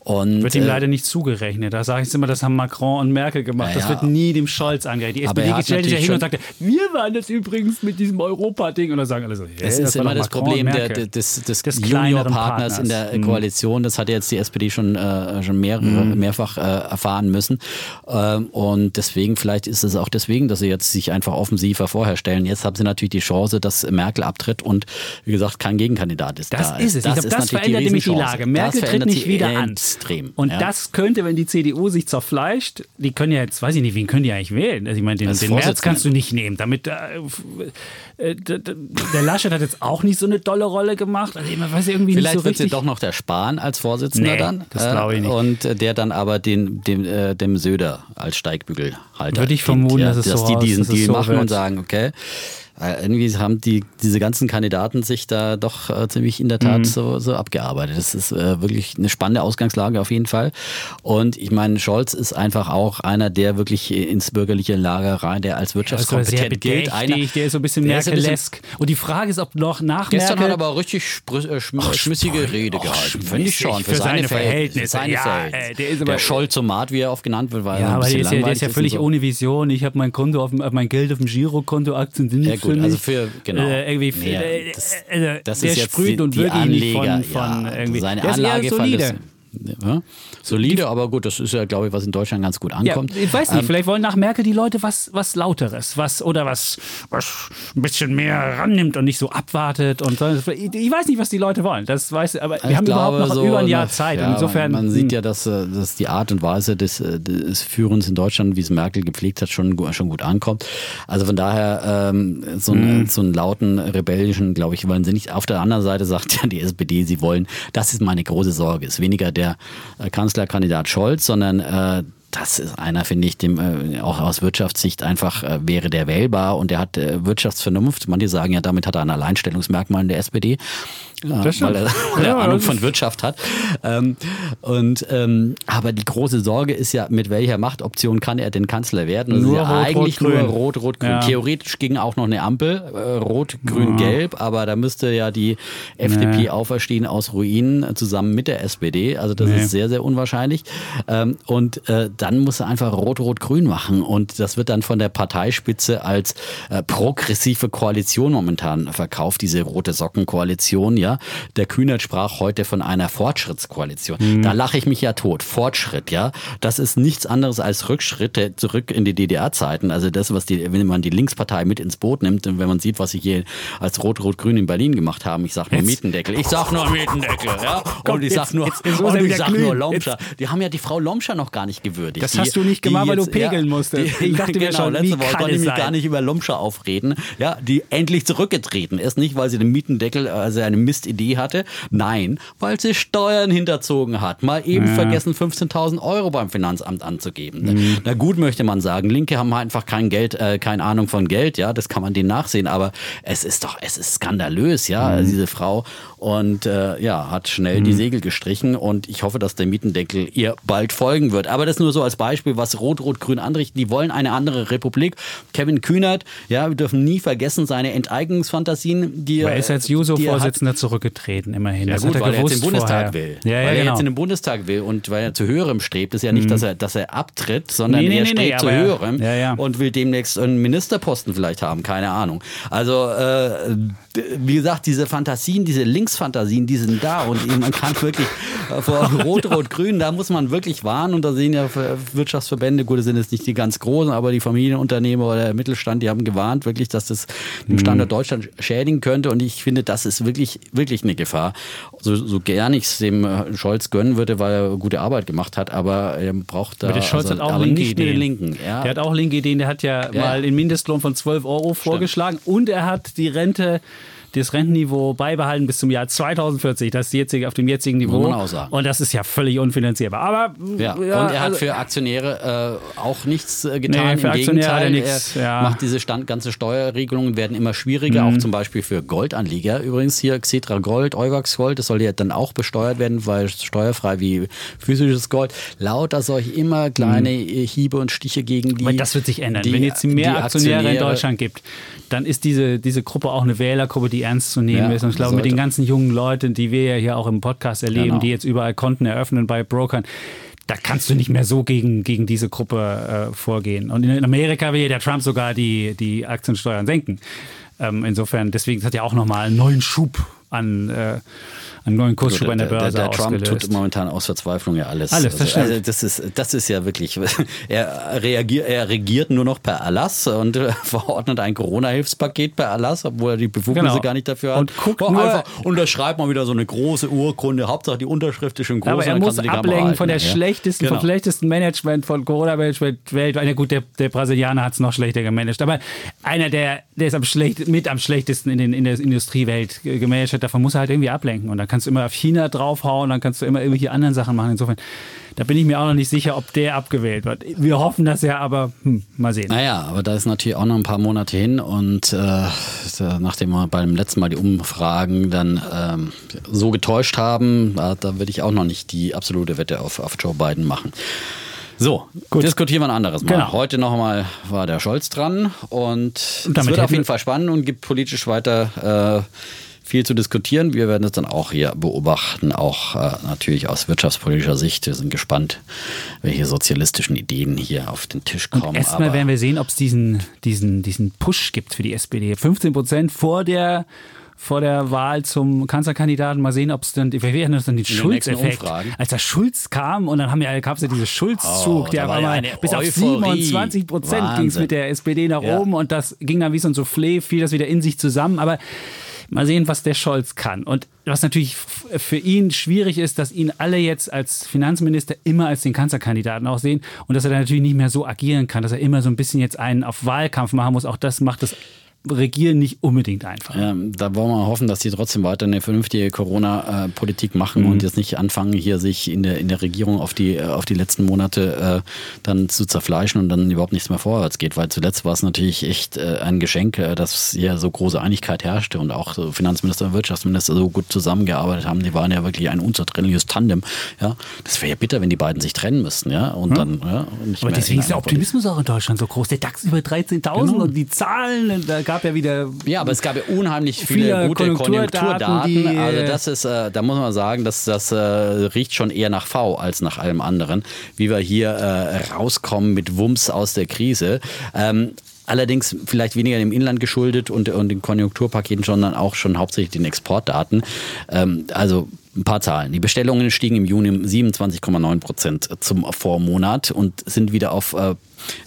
Und, wird ihm leider nicht zugerechnet. Da sage ich immer, das haben Macron und Merkel gemacht. Ja, das wird nie dem Scholz angerechnet. Die SPD stellt sich ja hin und sagte, wir waren das übrigens mit diesem Europa-Ding. Und dann sagen alle so, hey, das, das ist immer das Problem der, des, des, des Junior-Partners in der mhm. Koalition. Das hat jetzt die SPD schon, äh, schon mehrere, mhm. mehrfach äh, erfahren müssen. Ähm, und deswegen, vielleicht ist es auch deswegen, dass sie jetzt sich einfach offensiver vorher stellen. Jetzt haben sie natürlich die Chance, dass Merkel abtritt und wie gesagt kein Gegenkandidat ist. Das da ist es. Das, ich glaube, das verändert nämlich die Lage. Merkel tritt nicht wieder an. Extrem. Und ja. das könnte, wenn die CDU sich zerfleischt, die können ja jetzt, weiß ich nicht, wen können die eigentlich wählen? Also ich meine, den, den März kannst du nicht nehmen. Damit äh, äh der Laschet hat jetzt auch nicht so eine dolle Rolle gemacht. Also ich weiß irgendwie Vielleicht nicht so wird sie doch noch der Spahn als Vorsitzender nee, dann. Das glaube ich nicht. Und der dann aber den, dem, äh, dem Söder als Steigbügelhalter. Würde ich vermuten, ja, dass, es dass so die diesen Deal so machen wird. und sagen, okay, irgendwie haben die, diese ganzen Kandidaten sich da doch äh, ziemlich in der Tat mhm. so, so abgearbeitet. Das ist äh, wirklich eine spannende Ausgangslage auf jeden Fall. Und ich meine, Scholz ist einfach auch einer, der wirklich ins bürgerliche Lager rein, der als wirtschaftskompetent ja, gilt. Einer, der ist so ein bisschen Merkelesk. Und die Frage ist, ob noch nach Gestern Merkel... hat er aber richtig äh, Ach, schmissige Rede gehalten. Finde ich schon. Für, für seine, seine Verhältnisse. Seine ja, Verhältnisse. Der, ist aber, der Scholzomat, wie er oft genannt wird, war ja, ein aber bisschen der ist, ja, der ist ja völlig so. ohne Vision. Ich habe mein Konto auf mein Geld auf dem Girokonto, Aktien sind nicht gut, für. Also für, genau. Äh, irgendwie Ja, äh, das- äh, das der ist jetzt sprüht die- und die wirklich nicht Anleger, von, von ja, irgendwie. seine der ist eher Anlage solide. Ja, solide, aber gut, das ist ja, glaube ich, was in Deutschland ganz gut Ja, ankommt. ich weiß nicht, Ähm, vielleicht wollen nach Merkel die Leute was, was Lauteres, was oder was, was ein bisschen mehr rannimmt und nicht so abwartet und so. Ich weiß nicht, was die Leute wollen. Das weiß, aber wir haben glaube, überhaupt noch so über ein Jahr nach- Zeit. Ja, Insofern. Man, man sieht hm. ja, dass, äh, dass die Art und Weise des, äh, des Führens in Deutschland, wie es Merkel gepflegt hat, schon, schon gut ankommt. Also von daher, ähm, so, Hm. einen, so einen lauten, rebellischen, glaube ich, wollen sie nicht. Auf der anderen Seite sagt ja die SPD, sie wollen, das ist meine große Sorge, ist weniger der äh, Kanzlerkandidat Scholz, sondern äh, das ist einer, finde ich, dem äh, auch aus Wirtschaftssicht einfach äh, wäre der wählbar und der hat äh, Wirtschaftsvernunft. Manche sagen ja, damit hat er ein Alleinstellungsmerkmal in der SPD, äh, weil stimmt. er, weil er [LAUGHS] Ja, Ahnung von Wirtschaft hat. Ähm, und ähm, aber die große Sorge ist ja, mit welcher Machtoption kann er denn Kanzler werden? Das Nur ist ja Rot, eigentlich Rot, nur Grün. Rot, Rot, Grün. Ja. Theoretisch ging auch noch eine Ampel, äh, Rot, Grün, Gelb, aber da müsste ja die FDP Nee. auferstehen aus Ruinen äh, zusammen mit der SPD. Also das Nee. ist sehr, sehr unwahrscheinlich. Ähm, und äh, dann muss er einfach Rot, Rot, Grün machen. Und das wird dann von der Parteispitze als äh, progressive Koalition momentan verkauft, diese rote Sockenkoalition. Ja, der Kühnert sprach heute von einer Fortschrittskoalition. Da lache ich mich ja tot. Fortschritt, ja, das ist nichts anderes als Rückschritte zurück in die DDR-Zeiten. Also das, was die, wenn man die Linkspartei mit ins Boot nimmt und wenn man sieht, was sie hier als Rot-Rot-Grün in Berlin gemacht haben. Ich sag nur Jetzt- Mietendeckel. Ich sag nur Mietendeckel, ja. Komm, und ich jetzt- sag nur, jetzt- jetzt muss und ich wieder sag glühen. nur Lomscher. Die haben ja die Frau Lomscher noch gar nicht gewürdigt. Das die, hast du nicht gemacht, weil du pegeln musstest. Die, Ich dachte mir [LAUGHS] genau, schon, letzte Woche konnte ich mich gar nicht über Lomscher aufreden. Ja, die endlich zurückgetreten ist. Nicht, weil sie den Mietendeckel, also eine Mistidee hatte. Nein, weil sie Steuern hinterzogen hat. Mal eben Ja. vergessen, 15.000 Euro beim Finanzamt anzugeben. Mhm. Na gut, möchte man sagen. Linke haben einfach kein Geld, äh, keine Ahnung von Geld. Ja, das kann man denen nachsehen. Aber es ist doch, es ist skandalös, ja, Mhm. diese Frau. Und äh, ja, hat schnell die Segel gestrichen. Und ich hoffe, dass der Mietendeckel ihr bald folgen wird. Aber das nur so als Beispiel, was Rot-Rot-Grün anrichten. Die wollen eine andere Republik. Kevin Kühnert, ja, wir dürfen nie vergessen, seine Enteignungsfantasien, die Aber er ist als er. Juso-Vorsitzender zurückgetreten, immerhin. Ja das gut, hat er weil er jetzt in den Bundestag vorher. will. Ja, ja, weil er genau. Mhm. jetzt in den Bundestag will und weil er zu höherem strebt, ist ja nicht, dass er, dass er abtritt, sondern Nee, nee, er nee, strebt zu er- höherem und will demnächst einen Ministerposten vielleicht haben, keine Ahnung. Also äh, wie gesagt, diese Fantasien, diese Linksfantasien, die sind da und man kann wirklich [LAUGHS] vor Rot-Rot-Grün, da muss man wirklich warnen und da sehen ja Wirtschaftsverbände, gut, das sind jetzt nicht die ganz großen, aber die Familienunternehmer oder der Mittelstand, die haben gewarnt wirklich, dass das den mhm. Standort Deutschland schädigen könnte und ich finde, das ist wirklich, wirklich eine Gefahr. So, so gern ich es dem äh, Scholz gönnen würde, weil er gute Arbeit gemacht hat, aber er braucht da aber der Scholz also, hat auch linke nicht Ideen. den Linken. Ja. Der hat auch linke Ideen, der hat ja, ja. mal den Mindestlohn von 12 Euro vorgeschlagen Stimmt. und er hat die Rente das Rentenniveau beibehalten bis zum Jahr 2040, das jetzige auf dem jetzigen Niveau. Und das ist ja völlig unfinanzierbar. Aber ja. ja und er hat also, für Aktionäre äh, auch nichts äh, getan. Nee, für Im Aktionäre Gegenteil, nichts, er ja. macht diese Stand, ganze Steuerregelungen werden immer schwieriger, mhm. auch zum Beispiel für Goldanleger. Übrigens hier Xetra Gold, Euwax Gold, das soll ja dann auch besteuert werden, weil steuerfrei wie physisches Gold. Lauter solche immer kleine mhm. Hiebe und Stiche gegen die. Aber das wird sich ändern. Die, Wenn jetzt mehr Aktionäre, Aktionäre in Deutschland gibt, dann ist diese, diese Gruppe auch eine Wählergruppe, die ernst zu nehmen ja, ist. Und ich glaube, mit den ganzen jungen Leuten, die wir ja hier auch im Podcast erleben, genau. die jetzt überall Konten eröffnen bei Brokern, da kannst du nicht mehr so gegen, gegen diese Gruppe äh, vorgehen. Und in Amerika will ja der Trump sogar die, die Aktiensteuern senken. Ähm, insofern, deswegen hat er auch nochmal einen neuen Schub an äh, einen neuen Kursschub an der Börse der, der, der Trump tut momentan aus Verzweiflung ja alles. Alles, das also, also das ist das ist ja wirklich. [LAUGHS] Er reagiert, er regiert nur noch per Erlass und äh, [LAUGHS] verordnet ein Corona-Hilfspaket per Erlass, obwohl er die Befugnisse genau. gar nicht dafür hat. Und guckt oh, nur, einfach unterschreibt mal wieder so eine große Urkunde. Hauptsache die Unterschrift ist schon groß. Aber er muss ablenken von der ja. schlechtesten, genau. vom schlechtesten Management von Corona-Management weltweit. gut, der, der Brasilianer hat es noch schlechter gemanagt, aber einer der der ist am schlecht, mit am schlechtesten in, den, in der Industriewelt gemanagt hat. Davon muss er halt irgendwie ablenken und dann kann kannst du immer auf China draufhauen, dann kannst du immer irgendwelche anderen Sachen machen. Insofern, da bin ich mir auch noch nicht sicher, ob der abgewählt wird. Wir hoffen das ja, aber hm, mal sehen. Naja, aber da ist natürlich auch noch ein paar Monate hin und äh, nachdem wir beim letzten Mal die Umfragen dann ähm, so getäuscht haben, da, da würde ich auch noch nicht die absolute Wette auf, auf Joe Biden machen. So, Gut. diskutieren wir ein anderes Mal. Genau. Heute nochmal war der Scholz dran und es wird auf jeden Fall spannend und gibt politisch weiter äh, viel zu diskutieren. Wir werden es dann auch hier beobachten, auch äh, natürlich aus wirtschaftspolitischer Sicht. Wir sind gespannt, welche sozialistischen Ideen hier auf den Tisch kommen. Erstmal werden wir sehen, ob es diesen, diesen, diesen Push gibt für die SPD. 15 Prozent vor der vor der Wahl zum Kanzlerkandidaten. Mal sehen, ob es dann, wir werden uns dann den Schulz-Effekt. Als der Schulz kam und dann haben wir, gab es ja diesen Schulzzug, oh, der war mal bis auf 27 Prozent ging es mit der SPD nach ja. oben und das ging dann wie so ein Soufflé, fiel das wieder in sich zusammen. Aber Mal sehen, was der Scholz kann. Und was natürlich für ihn schwierig ist, dass ihn alle jetzt als Finanzminister immer als den Kanzlerkandidaten auch sehen und dass er dann natürlich nicht mehr so agieren kann, dass er immer so ein bisschen jetzt einen auf Wahlkampf machen muss. Auch das macht es Regieren nicht unbedingt einfach. Ja, da wollen wir hoffen, dass die trotzdem weiter eine vernünftige Corona-Politik machen mhm. und jetzt nicht anfangen, hier sich in der, in der Regierung auf die, auf die letzten Monate äh, dann zu zerfleischen und dann überhaupt nichts mehr vorwärts geht, weil zuletzt war es natürlich echt äh, ein Geschenk, äh, dass hier so große Einigkeit herrschte und auch so Finanzminister und Wirtschaftsminister so gut zusammengearbeitet haben. Die waren ja wirklich ein unzertrennliches Tandem. Ja, das wäre ja bitter, wenn die beiden sich trennen müssten. Ja, und mhm. dann. Ja, Aber deswegen ist der Optimismus auch in Deutschland so groß. Der DAX über 13.000 genau. und die Zahlen, da gab ja wieder. Ja, aber es gab ja unheimlich viele, viele gute Konjunkturdaten. Konjunkturdaten. Also das ist, äh, da muss man sagen, dass das äh, riecht schon eher nach V als nach allem anderen, wie wir hier äh, rauskommen mit Wumms aus der Krise. Ähm, Allerdings vielleicht weniger dem Inland geschuldet und, und den Konjunkturpaketen, sondern auch schon hauptsächlich den Exportdaten. Ähm, also ein paar Zahlen. Die Bestellungen stiegen im Juni um 27,9 Prozent zum Vormonat und sind wieder auf äh,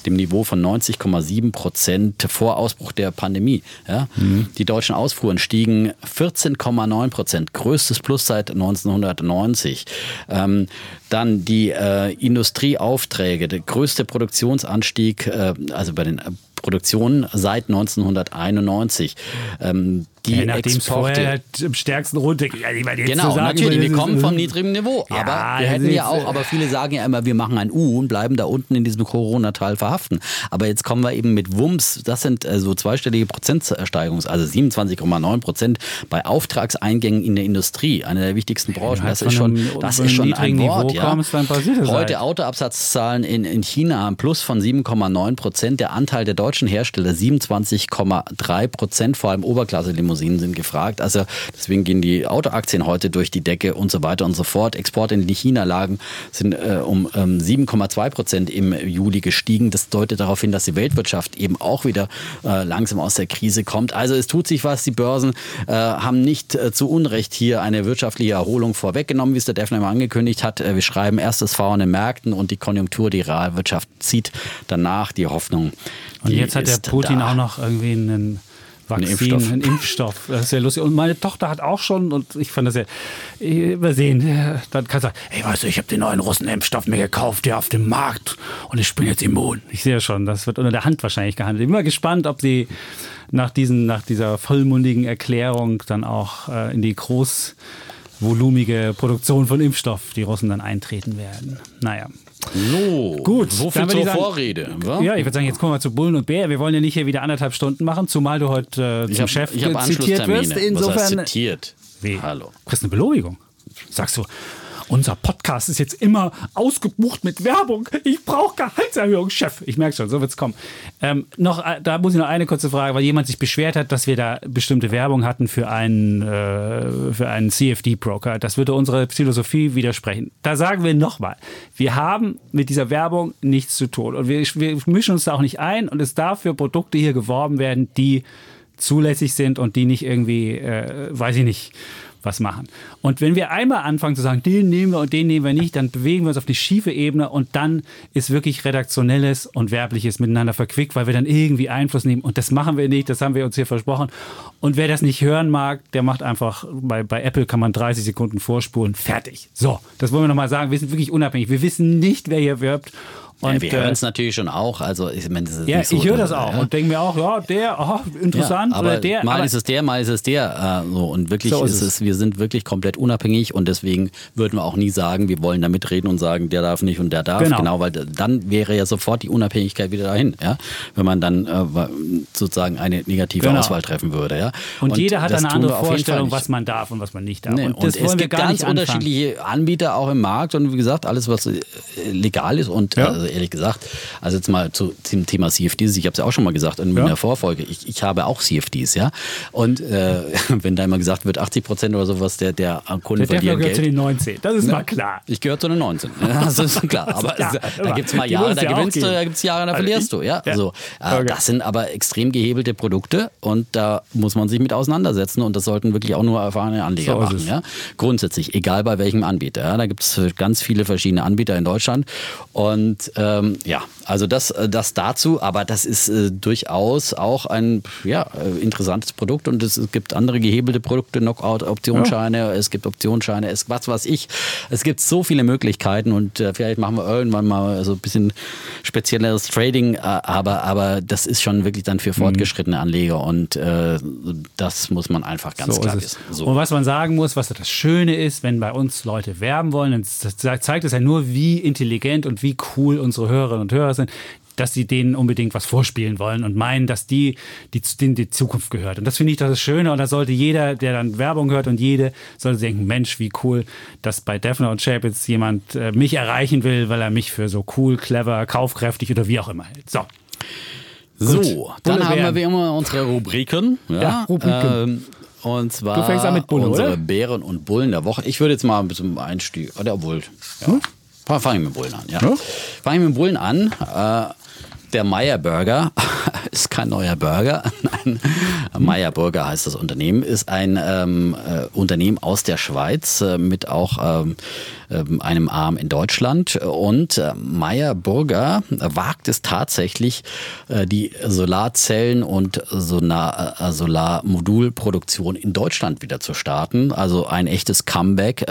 dem Niveau von 90,7 Prozent vor Ausbruch der Pandemie. Ja? Mhm. Die deutschen Ausfuhren stiegen 14,9 Prozent, größtes Plus seit 1990. Ähm, dann die äh, Industrieaufträge, der größte Produktionsanstieg, äh, also bei den äh, Produktionen seit 1991. Ähm, die ja, Exporte. Halt im stärksten runter. Ja, meine, genau, sagen, natürlich, wir kommen vom niedrigen Niveau. Ja, aber wir hätten ja auch, aber viele sagen ja immer, wir machen ein U und bleiben da unten in diesem Corona-Tal verhaften. Aber jetzt kommen wir eben mit Wumms, das sind äh, so zweistellige Prozentsteigerungen, also 27,9 Prozent bei Auftragseingängen in der Industrie, einer der wichtigsten Branchen. das ist schon, das ist schon ein Wort. Ja. Heute Autoabsatzzahlen in, in China ein Plus von 7,9 Prozent. Der Anteil der deutschen Hersteller 27,3 Prozent, vor allem Oberklasse Limousinen sind gefragt. Also deswegen gehen die Autoaktien heute durch die Decke und so weiter und so fort. Exporte in die China lagen sind äh, um ähm, 7,2 Prozent im Juli gestiegen. Das deutet darauf hin, dass die Weltwirtschaft eben auch wieder äh, langsam aus der Krise kommt. Also es tut sich was. Die Börsen äh, haben nicht äh, zu Unrecht hier eine wirtschaftliche Erholung vorweggenommen, wie es der Defner immer angekündigt hat. Äh, wir schreiben erstes V an den Märkten und die Konjunktur, die Realwirtschaft zieht danach die Hoffnung. Und jetzt hat der Putin da. auch noch irgendwie einen Vakzin, Impfstoff. einen Impfstoff. Das ist ja lustig. Und meine Tochter hat auch schon, und ich fand das ja äh, übersehen, äh, dann kann sie sagen, hey, weißt du, ich habe den neuen Russen-Impfstoff mir gekauft, der auf dem Markt und ich bin jetzt immun. Ich sehe schon, das wird unter der Hand wahrscheinlich gehandelt. Ich bin mal gespannt, ob sie nach, diesen, nach dieser vollmundigen Erklärung dann auch äh, in die großvolumige Produktion von Impfstoff die Russen dann eintreten werden. Naja. So, Gut, so viel zur sagen- Vorrede. wa? Ja, ich würde sagen, jetzt kommen wir zu Bullen und Bär. Wir wollen ja nicht hier wieder anderthalb Stunden machen, zumal du heute äh, zum habe Chef ich hab zitiert wirst. Anschlusstermine. Was heißt Insofern zitiert? Wie? Hallo. kriegst du eine Belobigung. Sagst du, unser Podcast ist jetzt immer ausgebucht mit Werbung. Ich brauche Gehaltserhöhung, Chef. Ich merke schon, so wird's kommen. Ähm, noch, äh, da muss ich noch eine kurze Frage, weil jemand sich beschwert hat, dass wir da bestimmte Werbung hatten für einen, äh, für einen CFD-Broker. Das würde unserer Philosophie widersprechen. Da sagen wir nochmal, wir haben mit dieser Werbung nichts zu tun. Und wir, wir mischen uns da auch nicht ein und es darf für Produkte hier geworben werden, die zulässig sind und die nicht irgendwie, äh, weiß ich nicht, was machen. Und wenn wir einmal anfangen zu sagen, den nehmen wir und den nehmen wir nicht, dann bewegen wir uns auf die schiefe Ebene und dann ist wirklich redaktionelles und werbliches miteinander verquickt, weil wir dann irgendwie Einfluss nehmen. Und das machen wir nicht, das haben wir uns hier versprochen. Und wer das nicht hören mag, der macht einfach, bei, bei Apple kann man 30 Sekunden vorspulen, fertig. So, das wollen wir nochmal sagen. Wir sind wirklich unabhängig. Wir wissen nicht, wer hier wirbt. Und, ja, wir äh, hören es natürlich schon auch. Also ich meine, das ist ja, so, ich höre das auch ja. und denke mir auch, ja, der, aha, interessant, Ja, aber oder der. mal aber- ist es der, mal ist es der. Äh, so. Und wirklich So ist ist es. es, wir sind wirklich komplett unabhängig und deswegen würden wir auch nie sagen, wir wollen da mitreden und sagen, der darf nicht und der darf. Genau. weil dann wäre ja sofort die Unabhängigkeit wieder dahin, ja. Wenn man dann äh, sozusagen eine negative Genau. Auswahl treffen würde, ja. Und, jeder hat eine andere Vorstellung, was man darf und was man nicht darf. Nee, und und, es gibt ganz unterschiedliche Anbieter auch im Markt und wie gesagt, alles, was äh, legal ist und Ja. also ehrlich gesagt, also jetzt mal zu, zum Thema CFDs, ich habe es ja auch schon mal gesagt in Ja. der Vorfolge, ich, ich habe auch CFDs, ja. Und äh, [LAUGHS] wenn da immer gesagt wird, 80 Prozent oder sowas, der, der Kunden Der verlieren gehört zu Geld. den 19. Das ist mal klar. Ich gehöre zu den 19. Ja, [LAUGHS] Das ist klar. Aber klar, da gibt es mal Jahre, da ja gewinnst du, da gibt es Jahre, da Also verlierst ich- du. Ja, ja. So, äh, Okay. Das sind aber extrem gehebelte Produkte und da muss man sich mit auseinandersetzen und das sollten wirklich auch nur erfahrene Anleger So machen. Ja? Grundsätzlich, egal bei welchem Anbieter. Ja? Da gibt es ganz viele verschiedene Anbieter in Deutschland und ähm, ja, also das, äh, das dazu, aber das ist äh, durchaus auch ein ja, äh, interessantes Produkt und es, gibt andere gehebelte Produkte, Knockout-Optionsscheine, es gibt Optionsscheine, es was weiß ich. Es gibt so viele Möglichkeiten und äh, vielleicht machen wir irgendwann mal so ein bisschen spezielleres Trading, äh, aber, aber das ist schon wirklich dann Mhm. für fortgeschrittene Anleger und das muss man einfach ganz So klar wissen. So. Und was man sagen muss, was das Schöne ist, wenn bei uns Leute werben wollen, dann ze- zeigt es ja nur, wie intelligent und wie cool unsere Hörerinnen und Hörer sind, dass sie denen unbedingt was vorspielen wollen und meinen, dass die, die denen die Zukunft gehört. Und das finde ich das Schöne und da sollte jeder, der dann Werbung hört und jede, sollte denken, Mensch, wie cool, dass bei Defner und Shape jetzt jemand äh, mich erreichen will, weil er mich für so cool, clever, kaufkräftig oder wie auch immer hält. So. So, dann Bulle haben wir wie immer unsere Rubriken. Ja, Ja, Rubriken. Ähm, und zwar Du fängst an mit Bulle, unsere oder? Bären und Bullen der Woche. Ich würde jetzt mal ein bisschen Einstieg, oder obwohl, ja. Fangen fang ich mit Bullen an. Ja. Ja. Fange ich mit Bullen an. Äh, der Meyer Burger [LAUGHS] ist kein neuer Burger. [LAUGHS] Nein, Meyer Burger heißt das Unternehmen, ist ein ähm, äh, Unternehmen aus der Schweiz äh, mit auch ähm, einem Arm in Deutschland. Und äh, Meyer Burger wagt es tatsächlich, äh, die Solarzellen und äh, Solarmodulproduktion in Deutschland wieder zu starten. Also ein echtes Comeback.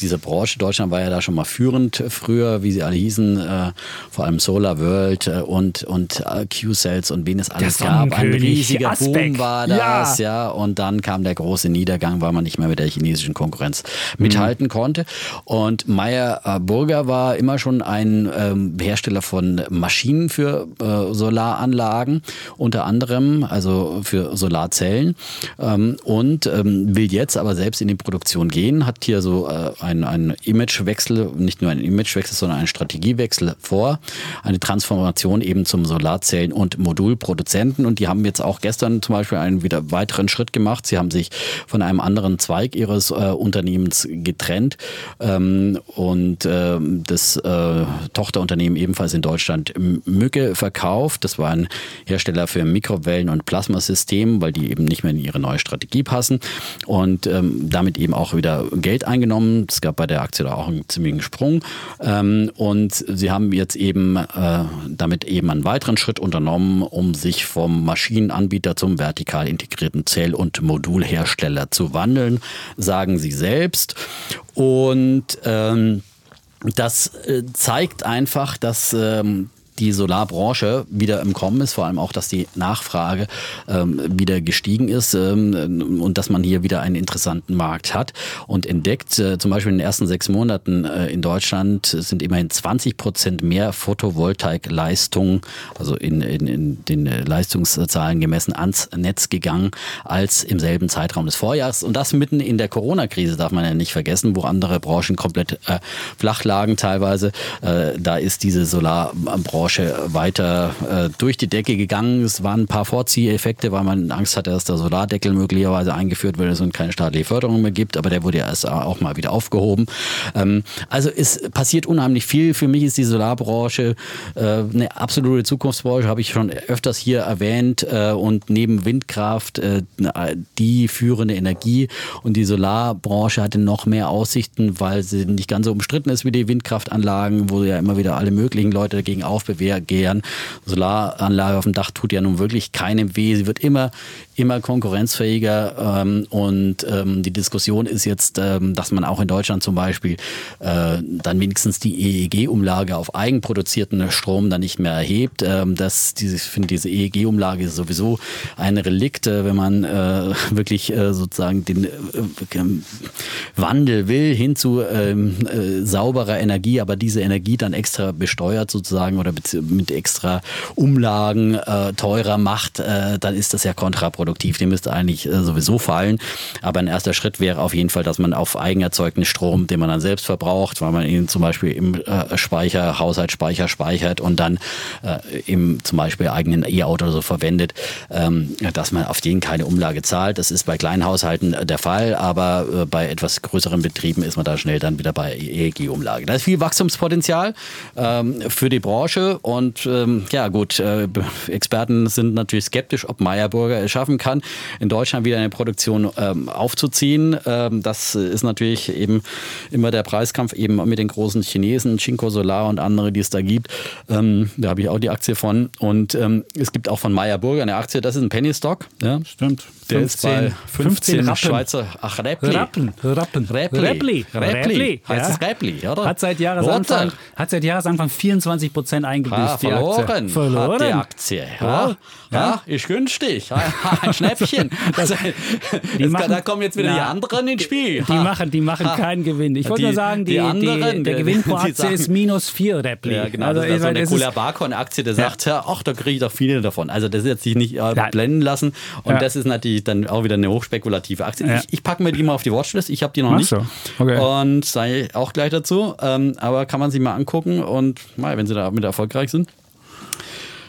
Diese Branche, Deutschland war ja da schon mal führend früher, wie sie alle hießen, vor allem Solar World und, und Q-Cells und wen es alles gab. Ein riesiger Asbeck. Boom war das, Ja. ja. Und dann kam der große Niedergang, weil man nicht mehr mit der chinesischen Konkurrenz mithalten konnte. Und Und Meyer äh, Burger war immer schon ein ähm, Hersteller von Maschinen für äh, Solaranlagen, unter anderem, also für Solarzellen. Ähm, und ähm, will jetzt aber selbst in die Produktion gehen, hat hier so äh, einen, einen Imagewechsel, nicht nur einen Imagewechsel, sondern einen Strategiewechsel vor. Eine Transformation eben zum Solarzellen- und Modulproduzenten. Und die haben jetzt auch gestern zum Beispiel einen wieder weiteren Schritt gemacht. Sie haben sich von einem anderen Zweig ihres äh, Unternehmens getrennt ähm, und äh, das äh, Tochterunternehmen ebenfalls in Deutschland Mücke verkauft. Das war ein Hersteller für Mikrowellen- und Plasmasystem, weil die eben nicht mehr in ihre neue Strategie passen und ähm, damit eben auch wieder Geld eingenommen. Es gab bei der Aktie da auch einen ziemlichen Sprung ähm, und sie haben jetzt eben äh, damit eben einen weiteren Schritt unternommen, um sich vom Maschinenanbieter zum vertikal integrierten Zell- und Modulhersteller zu wandeln, sagen sie selbst. Und ähm, das äh, zeigt einfach, dass ähm, die Solarbranche wieder im Kommen ist, vor allem auch, dass die Nachfrage ähm, wieder gestiegen ist ähm, und dass man hier wieder einen interessanten Markt hat und entdeckt. Äh, zum Beispiel in den ersten sechs Monaten äh, in Deutschland sind immerhin 20 Prozent mehr Photovoltaikleistung, also in, in, in den Leistungszahlen gemessen, ans Netz gegangen als im selben Zeitraum des Vorjahres. Und das mitten in der Corona-Krise darf man ja nicht vergessen, wo andere Branchen komplett äh, flach lagen teilweise. Äh, da ist diese Solarbranche Branche weiter äh, durch die Decke gegangen. Es waren ein paar Vorzieheffekte, weil man Angst hatte, dass der Solardeckel möglicherweise eingeführt wird und keine staatliche Förderung mehr gibt. Aber der wurde ja erst auch mal wieder aufgehoben. Ähm, also es passiert unheimlich viel. Für mich ist die Solarbranche äh, eine absolute Zukunftsbranche, habe ich schon öfters hier erwähnt. Äh, und neben Windkraft äh, die führende Energie. Und die Solarbranche hatte noch mehr Aussichten, weil sie nicht ganz so umstritten ist wie die Windkraftanlagen, wo ja immer wieder alle möglichen Leute dagegen aufbewegen gern. Solaranlage auf dem Dach tut ja nun wirklich keinem weh. Sie wird immer, immer konkurrenzfähiger. Ähm, und ähm, die Diskussion ist jetzt, ähm, dass man auch in Deutschland zum Beispiel äh, dann wenigstens die EEG-Umlage auf eigenproduzierten Strom dann nicht mehr erhebt. Ähm, das, diese, ich finde, diese EEG-Umlage ist sowieso ein Relikt, äh, wenn man äh, [LAUGHS] wirklich äh, sozusagen den äh, Wandel will hin zu ähm, äh, sauberer Energie, aber diese Energie dann extra besteuert sozusagen oder mit extra Umlagen äh, teurer macht, äh, dann ist das ja kontraproduktiv. Die müsste eigentlich äh, sowieso fallen. Aber ein erster Schritt wäre auf jeden Fall, dass man auf eigenerzeugten Strom, den man dann selbst verbraucht, weil man ihn zum Beispiel im äh, Speicher, Haushaltsspeicher speichert und dann äh, im zum Beispiel eigenen E-Auto so verwendet, ähm, dass man auf den keine Umlage zahlt. Das ist bei kleinen Haushalten der Fall, aber äh, bei etwas größeren Betrieben ist man da schnell dann wieder bei EEG-Umlage. Da ist viel Wachstumspotenzial ähm, für die Branche und ähm, ja gut, äh, Experten sind natürlich skeptisch, ob Meyerburger es schaffen kann, in Deutschland wieder eine Produktion ähm, aufzuziehen. Ähm, das ist natürlich eben immer der Preiskampf eben mit den großen Chinesen, Chinko Solar und andere, die es da gibt. Ähm, da habe ich auch die Aktie von. Und ähm, es gibt auch von Meyerburger eine Aktie, das ist ein Penny Stock. Ja. Stimmt. Der 15, ist bei 15, 15 Rappen. Schweizer. Ach, Räppli. Rappen. Rappen. Räppli. Räppli. Räppli. Heißt ja. es Räppli, oder? Hat seit Jahresanfang, hat seit Jahresanfang 24 Prozent eingebüßt. Ah, verloren. Verloren. Hat die Aktie. Ja, ja. ja ist günstig. [LAUGHS] Ein Schnäppchen. [LAUGHS] Das, das machen, da kommen jetzt wieder na, die anderen ins Spiel. Die, die machen, die machen keinen Gewinn. Ich wollte nur sagen, die, die anderen, der Gewinn [LAUGHS] pro Aktie ist minus 4 Räppli. Ja, genau. Also, das ist so eine coole Barcon-Aktie, der sagt, ach, da kriege ich doch viele davon. Also das ist jetzt sich nicht äh, blenden lassen. Und das ist natürlich dann auch wieder eine hochspekulative Aktie. Ja. Ich, ich packe mir die mal auf die Watchlist. Ich habe die noch Ach nicht. So. Okay. Und sei auch gleich dazu. Ähm, aber kann man sich mal angucken und mal, wenn sie damit erfolgreich sind.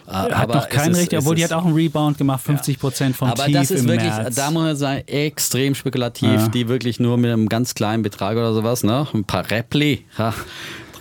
Hat aber noch keinen richtig, obwohl die hat auch einen Rebound gemacht, 50 Prozent vom aber Tief das ist im wirklich, März. da muss man sagen, extrem spekulativ, ja. die wirklich nur mit einem ganz kleinen Betrag oder sowas, ne? ein paar Räppli, ja,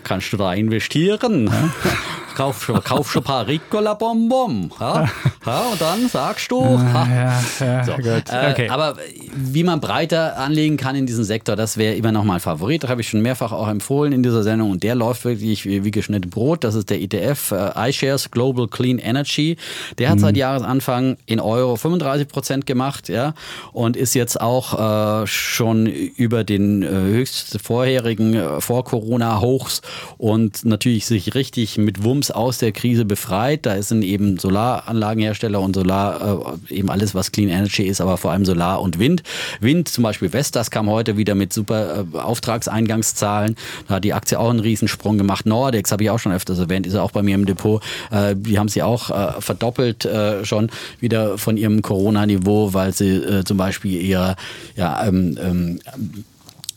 kannst du da investieren. [LAUGHS] Kauf, schon, kauf schon ein paar Ricola Bonbon. Ja? ja? und dann sagst du. Ah, ja, ja, so. äh, okay. Aber wie man breiter anlegen kann in diesem Sektor, das wäre immer noch mal ein Favorit. Das habe ich schon mehrfach auch empfohlen in dieser Sendung. Und der läuft wirklich wie, wie geschnitten Brot. Das ist der ETF äh, iShares Global Clean Energy. Der hat mhm. seit Jahresanfang in Euro 35 Prozent gemacht. ja, Und ist jetzt auch äh, schon über den äh, höchst vorherigen äh, Vor-Corona-Hochs und natürlich sich richtig mit Wumms uns aus der Krise befreit. Da sind eben Solaranlagenhersteller und Solar, äh, eben alles, was Clean Energy ist, aber vor allem Solar und Wind. Wind, zum Beispiel Vestas kam heute wieder mit super äh, Auftragseingangszahlen. Da hat die Aktie auch einen Riesensprung gemacht. Nordex habe ich auch schon öfters erwähnt, ist auch bei mir im Depot. Äh, die haben sie auch äh, verdoppelt äh, schon wieder von ihrem Corona-Niveau, weil sie äh, zum Beispiel ihre ja, ähm, ähm,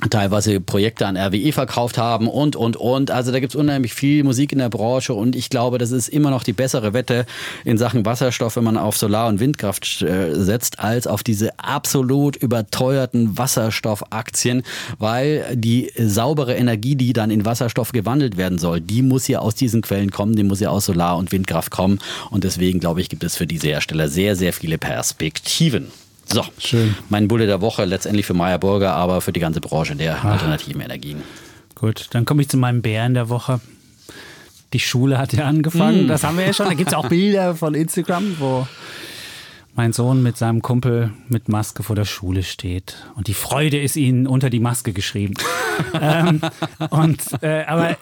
teilweise Projekte an RWE verkauft haben und, und, und. Also da gibt's unheimlich viel Musik in der Branche und ich glaube, das ist immer noch die bessere Wette in Sachen Wasserstoff, wenn man auf Solar- und Windkraft äh, setzt, als auf diese absolut überteuerten Wasserstoffaktien, weil die saubere Energie, die dann in Wasserstoff gewandelt werden soll, die muss ja aus diesen Quellen kommen, die muss ja aus Solar- und Windkraft kommen und deswegen, glaube ich, gibt es für diese Hersteller sehr, sehr viele Perspektiven. So, Schön. mein Bulle der Woche letztendlich für Meyer Burger, aber für die ganze Branche der alternativen Energien. Gut, dann komme ich zu meinem Bären der Woche. Die Schule hat ja angefangen, das haben wir ja schon. Da gibt es auch [LAUGHS] Bilder von Instagram, wo mein Sohn mit seinem Kumpel mit Maske vor der Schule steht. Und die Freude ist ihnen unter die Maske geschrieben. [LAUGHS] ähm, und, äh, aber äh,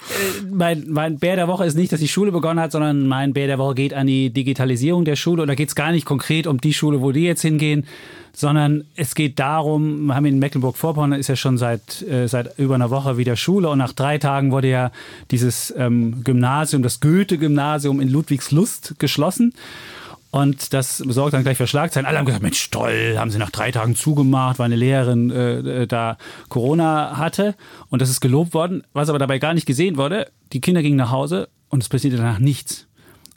mein, mein Bär der Woche ist nicht, dass die Schule begonnen hat, sondern mein Bär der Woche geht an die Digitalisierung der Schule. Und da geht es gar nicht konkret um die Schule, wo die jetzt hingehen, sondern es geht darum, wir haben in Mecklenburg-Vorpommern ist ja schon seit, äh, seit über einer Woche wieder Schule und nach drei Tagen wurde ja dieses ähm, Gymnasium, das Goethe-Gymnasium in Ludwigslust geschlossen. Und das besorgt dann gleich für Schlagzeilen. Alle haben gesagt, Mensch, toll, haben sie nach drei Tagen zugemacht, weil eine Lehrerin äh, da Corona hatte. Und das ist gelobt worden. Was aber dabei gar nicht gesehen wurde, die Kinder gingen nach Hause und es passierte danach nichts.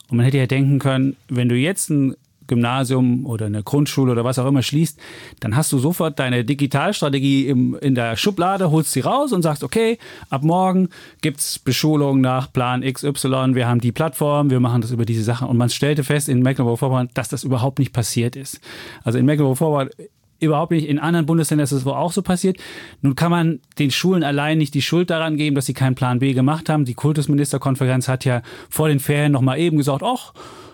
Und man hätte ja denken können, wenn du jetzt ein Gymnasium oder eine Grundschule oder was auch immer schließt, dann hast du sofort deine Digitalstrategie im, in der Schublade, holst sie raus und sagst, okay, ab morgen gibt's Beschulung nach Plan XY, wir haben die Plattform, wir machen das über diese Sachen. Und man stellte fest in Mecklenburg-Vorpommern, dass das überhaupt nicht passiert ist. Also in Mecklenburg-Vorpommern überhaupt nicht. In anderen Bundesländern ist es wohl auch so passiert. Nun kann man den Schulen allein nicht die Schuld daran geben, dass sie keinen Plan B gemacht haben. Die Kultusministerkonferenz hat ja vor den Ferien noch mal eben gesagt, ach,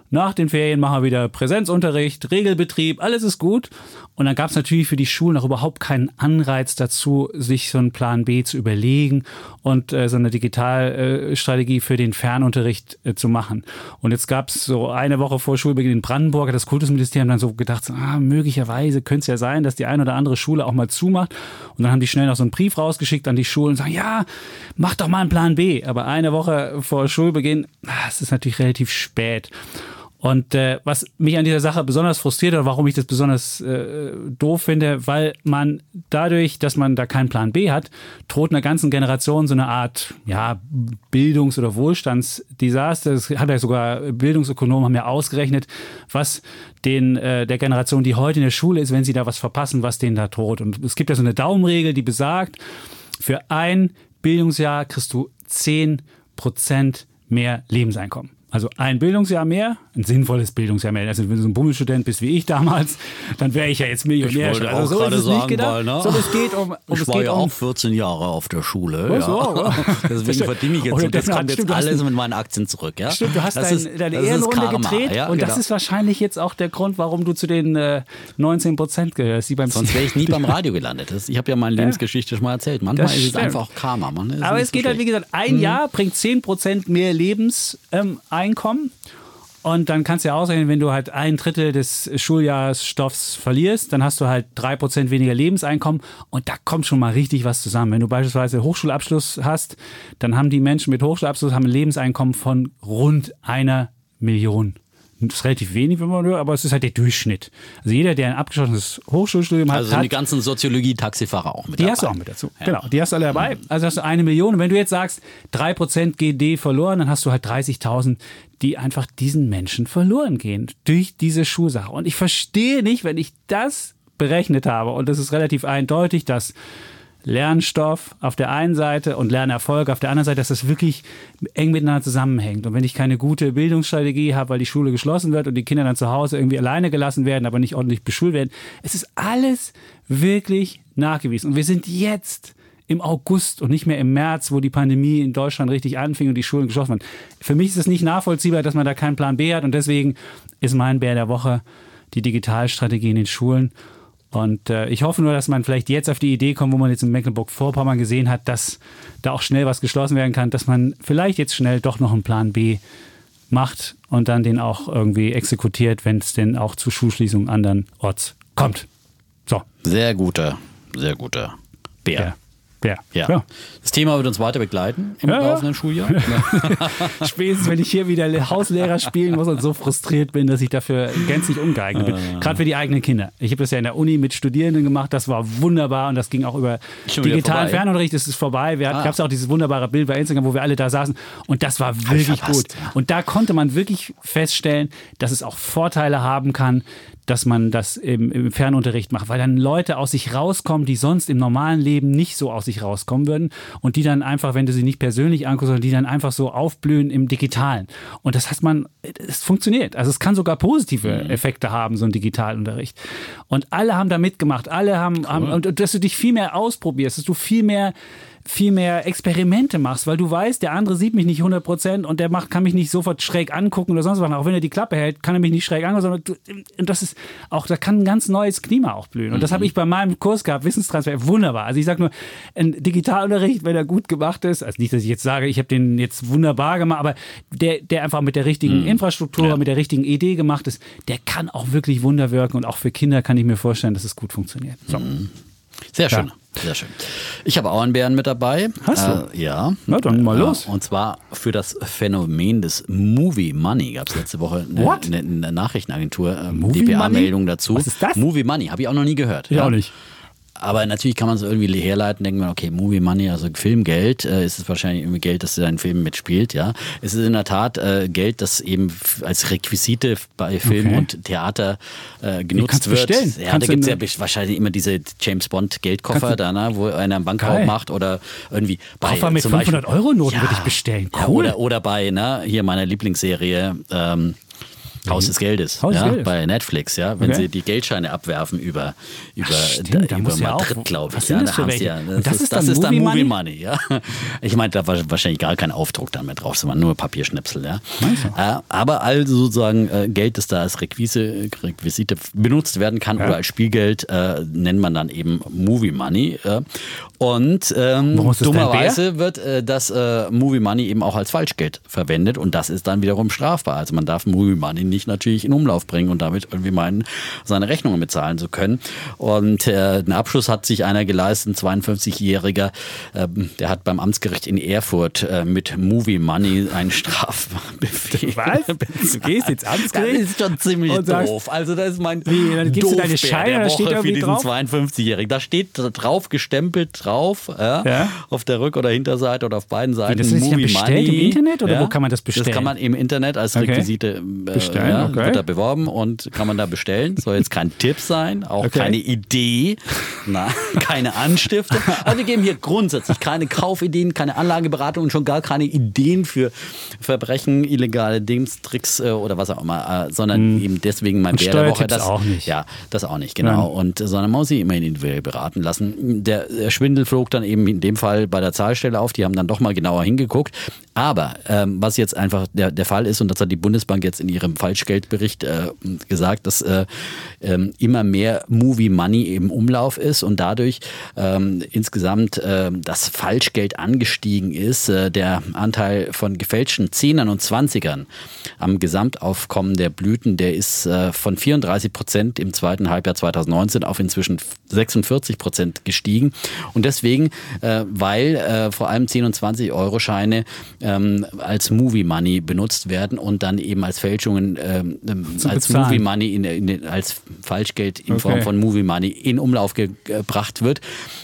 nach den Ferien machen wir wieder Präsenzunterricht, Regelbetrieb, alles ist gut. Und dann gab es natürlich für die Schulen auch überhaupt keinen Anreiz dazu, sich so einen Plan B zu überlegen und äh, so eine Digitalstrategie für den Fernunterricht äh, zu machen. Und jetzt gab es so eine Woche vor Schulbeginn in Brandenburg, hat das Kultusministerium dann so gedacht, ah, möglicherweise könnte es ja sein, dass die eine oder andere Schule auch mal zumacht. Und dann haben die schnell noch so einen Brief rausgeschickt an die Schulen und sagen, ja, mach doch mal einen Plan B. Aber eine Woche vor Schulbeginn, ah, es ist natürlich relativ spät. Und äh, was mich an dieser Sache besonders frustriert oder warum ich das besonders äh, doof finde, weil man dadurch, dass man da keinen Plan B hat, droht einer ganzen Generation so eine Art ja, Bildungs- oder Wohlstandsdesaster. Das hat ja sogar Bildungsökonomen haben ja ausgerechnet, was den äh, der Generation, die heute in der Schule ist, wenn sie da was verpassen, was denen da droht. Und es gibt ja so eine Daumenregel, die besagt, für ein Bildungsjahr kriegst du 10 Prozent mehr Lebenseinkommen. Also ein Bildungsjahr mehr, ein sinnvolles Bildungsjahr mehr. Also wenn du so ein Bummelstudent bist wie ich damals, dann wäre ich ja jetzt Millionär. Ich wollte also auch so gerade es nicht sagen, weil, ne? So, es geht um, um Ich es war ja um auch 14 Jahre auf der Schule. Ach so, ja. [LAUGHS] Deswegen verdiene ich jetzt. Und das Defner, kommt jetzt alles mit meinen Aktien zurück. Ja? Stimmt, du hast das dein, ist, deine das Ehrenrunde Karma, gedreht ja, und genau. das ist wahrscheinlich jetzt auch der Grund, warum du zu den äh, 19 Prozent gehörst, die beim Sonst wäre ich nie [LAUGHS] beim Radio gelandet. Das, ich habe ja meine Lebensgeschichte schon mal erzählt. Manchmal Das ist es einfach auch Karma. Man. Das ist Aber es so geht halt, wie gesagt, ein Jahr bringt 10% mehr Lebenseinkommen. Ähm, Einkommen. und dann kannst du ja ausrechnen, wenn du halt ein Drittel des Schuljahresstoffs verlierst, dann hast du halt 3% weniger Lebenseinkommen. Und da kommt schon mal richtig was zusammen. Wenn du beispielsweise Hochschulabschluss hast, dann haben die Menschen mit Hochschulabschluss haben ein Lebenseinkommen von rund einer Million. Das ist relativ wenig, wenn man hört, aber es ist halt der Durchschnitt. Also jeder, der ein abgeschlossenes Hochschulstudium hat, Also hat die ganzen Soziologie-Taxifahrer auch mit die dabei. hast du auch mit dazu. Genau, die hast du alle dabei. Also hast du eine Million. Und wenn du jetzt sagst, 3% GD verloren, dann hast du halt 30.000, die einfach diesen Menschen verloren gehen durch diese Schulsache. Und ich verstehe nicht, wenn ich das berechnet habe, und das ist relativ eindeutig, dass Lernstoff auf der einen Seite und Lernerfolg auf der anderen Seite, dass das wirklich eng miteinander zusammenhängt. Und wenn ich keine gute Bildungsstrategie habe, weil die Schule geschlossen wird und die Kinder dann zu Hause irgendwie alleine gelassen werden, aber nicht ordentlich beschult werden, es ist alles wirklich nachgewiesen. Und wir sind jetzt im August und nicht mehr im März, wo die Pandemie in Deutschland richtig anfing und die Schulen geschlossen waren. Für mich ist es nicht nachvollziehbar, dass man da keinen Plan B hat und deswegen ist mein Bär der Woche die Digitalstrategie in den Schulen. Und äh, ich hoffe nur, dass man vielleicht jetzt auf die Idee kommt, wo man jetzt in Mecklenburg-Vorpommern gesehen hat, dass da auch schnell was geschlossen werden kann, dass man vielleicht jetzt schnell doch noch einen Plan B macht und dann den auch irgendwie exekutiert, wenn es denn auch zu Schulschließungen andernorts kommt. So. Sehr guter, sehr guter Bär. Ja. Ja. Ja. ja. Das Thema wird uns weiter begleiten im Ja, laufenden Schuljahr. [LAUGHS] [LAUGHS] Spätestens, wenn ich hier wieder Hauslehrer spielen muss und so frustriert bin, dass ich dafür gänzlich ungeeignet bin. Ah. Gerade für die eigenen Kinder. Ich habe das ja in der Uni mit Studierenden gemacht, das war wunderbar und das ging auch über Schon digitalen? Fernunterricht. Das ist vorbei. Wir Ah. gab es auch dieses wunderbare Bild bei Instagram, wo wir alle da saßen und das war wirklich verpasst, gut. ja. Und da konnte man wirklich feststellen, dass es auch Vorteile haben kann, dass man das im, im Fernunterricht macht, weil dann Leute aus sich rauskommen, die sonst im normalen Leben nicht so aus sich rauskommen würden und die dann einfach, wenn du sie nicht persönlich anguckst, sondern die dann einfach so aufblühen im Digitalen. Und das hat man, es funktioniert. Also es kann sogar positive Effekte haben, so ein Digitalunterricht. Und alle haben da mitgemacht, alle haben, haben und dass du dich viel mehr ausprobierst, dass du viel mehr viel mehr Experimente machst, weil du weißt, der andere sieht mich nicht 100 Prozent und der macht, kann mich nicht sofort schräg angucken oder sonst was. Auch wenn er die Klappe hält, kann er mich nicht schräg angucken, sondern du, und das ist auch, da kann ein ganz neues Klima auch blühen. Und das habe ich bei meinem Kurs gehabt, Wissenstransfer, wunderbar. Also ich sage nur, ein Digitalunterricht, wenn er gut gemacht ist, also nicht, dass ich jetzt sage, ich habe den jetzt wunderbar gemacht, aber der, der einfach mit der richtigen Infrastruktur, mit der richtigen Idee gemacht ist, der kann auch wirklich Wunder wirken und auch für Kinder kann ich mir vorstellen, dass es gut funktioniert. So. Sehr schön. Sehr schön. Ich habe auch einen Bären mit dabei. Hast du? Äh, ja. Na, dann mal Äh, los. Und zwar für das Phänomen des Movie Money gab es letzte Woche eine, eine, Nachrichtenagentur, Movie DPA-Meldung dazu. Was ist das? Movie Money, habe ich auch noch nie gehört. Ich auch nicht. Aber natürlich kann man es irgendwie herleiten, denkt man, okay, Movie Money, also Filmgeld, äh, ist es wahrscheinlich irgendwie Geld, das in Film mitspielt, ja. Es ist in der Tat äh, Geld, das eben als Requisite bei Film Okay. und Theater äh, genutzt wird. bestellen. Ja, Kannst da gibt es ja wahrscheinlich immer diese James Bond Geldkoffer da, ne, wo einer einen Bankraub macht oder irgendwie bei Koffer mit zum Beispiel- 500 Euro Noten würde ich bestellen. Ja, Cool. oder, oder bei, ne, hier meiner Lieblingsserie, ähm, Haus des Geldes, Haus des ja, Geldes. bei Netflix, ja, wenn Okay. sie die Geldscheine abwerfen über, über, stimmt, da, da über ja Madrid, glaube ich. ja, das für haben sie? Ja, Und das ist dann das Movie Movie Money? Money, ja. Ich meine, da war wahrscheinlich gar kein Aufdruck dann mehr drauf, sondern nur Papierschnipsel, ja. Äh, aber also sozusagen äh, Geld, das da als Requise, Requisite benutzt werden kann Ja. oder als Spielgeld, äh, nennt man dann eben Movie Money. Und ähm, ist das dummerweise wird äh, das äh, Movie Money eben auch als Falschgeld verwendet und das ist dann wiederum strafbar. Also man darf Movie Money nicht natürlich in Umlauf bringen und damit irgendwie meinen, seine Rechnungen bezahlen zu können. Und äh, einen Abschluss hat sich einer geleistet, ein 52-Jähriger, äh, der hat beim Amtsgericht in Erfurt äh, mit Movie Money einen Strafbefehl. Was? Du [LAUGHS] gehst jetzt ans Das ist schon ziemlich sagst- doof. Also das ist mein Wie, dann gibst du deine Scheine, da steht für diesen drauf? 52-Jährigen. Da steht drauf gestempelt drauf, ja, Ja. auf der Rück- oder Hinterseite oder auf beiden Seiten. das ist nicht Movie bestellt Money. im Internet oder wo kann man das bestellen? Das kann man im Internet als Okay. Requisite äh, Bestellen, ja, okay. wird da beworben und kann man da bestellen. Soll jetzt kein Tipp sein, auch Okay. keine Idee, na, [LAUGHS] keine Anstiftung. Aber wir geben hier grundsätzlich keine Kaufideen, keine Anlageberatung und schon gar keine Ideen für Verbrechen, illegale Dings, Tricks äh, oder was auch immer, äh, sondern eben deswegen mein Bär der Woche. Das, auch nicht. Ja, das auch nicht, genau. Und äh, sondern man muss sich immer individuell beraten lassen. Der, der Schwindel flog dann eben in dem Fall bei der Zahlstelle auf, die haben dann doch mal genauer hingeguckt. Aber ähm, was jetzt einfach der, der Fall ist, und das hat die Bundesbank jetzt in ihrem Falschgeldbericht äh, gesagt, dass äh, ähm, immer mehr Movie Money im Umlauf ist und dadurch ähm, insgesamt äh, das Falschgeld angestiegen ist. Äh, der Anteil von gefälschten Zehnern und Zwanzigern am Gesamtaufkommen der Blüten, der ist äh, von 34 Prozent im zweiten Halbjahr 2019 auf inzwischen 46 Prozent gestiegen. Und deswegen, äh, weil äh, vor allem 10 und 20 Euro Scheine ähm, als Movie Money benutzt werden und dann eben als Fälschungen ähm, ähm, als Bezahlen. Movie Money in, in, als Falschgeld in Okay. Form von Movie Money in Umlauf ge gebracht wird.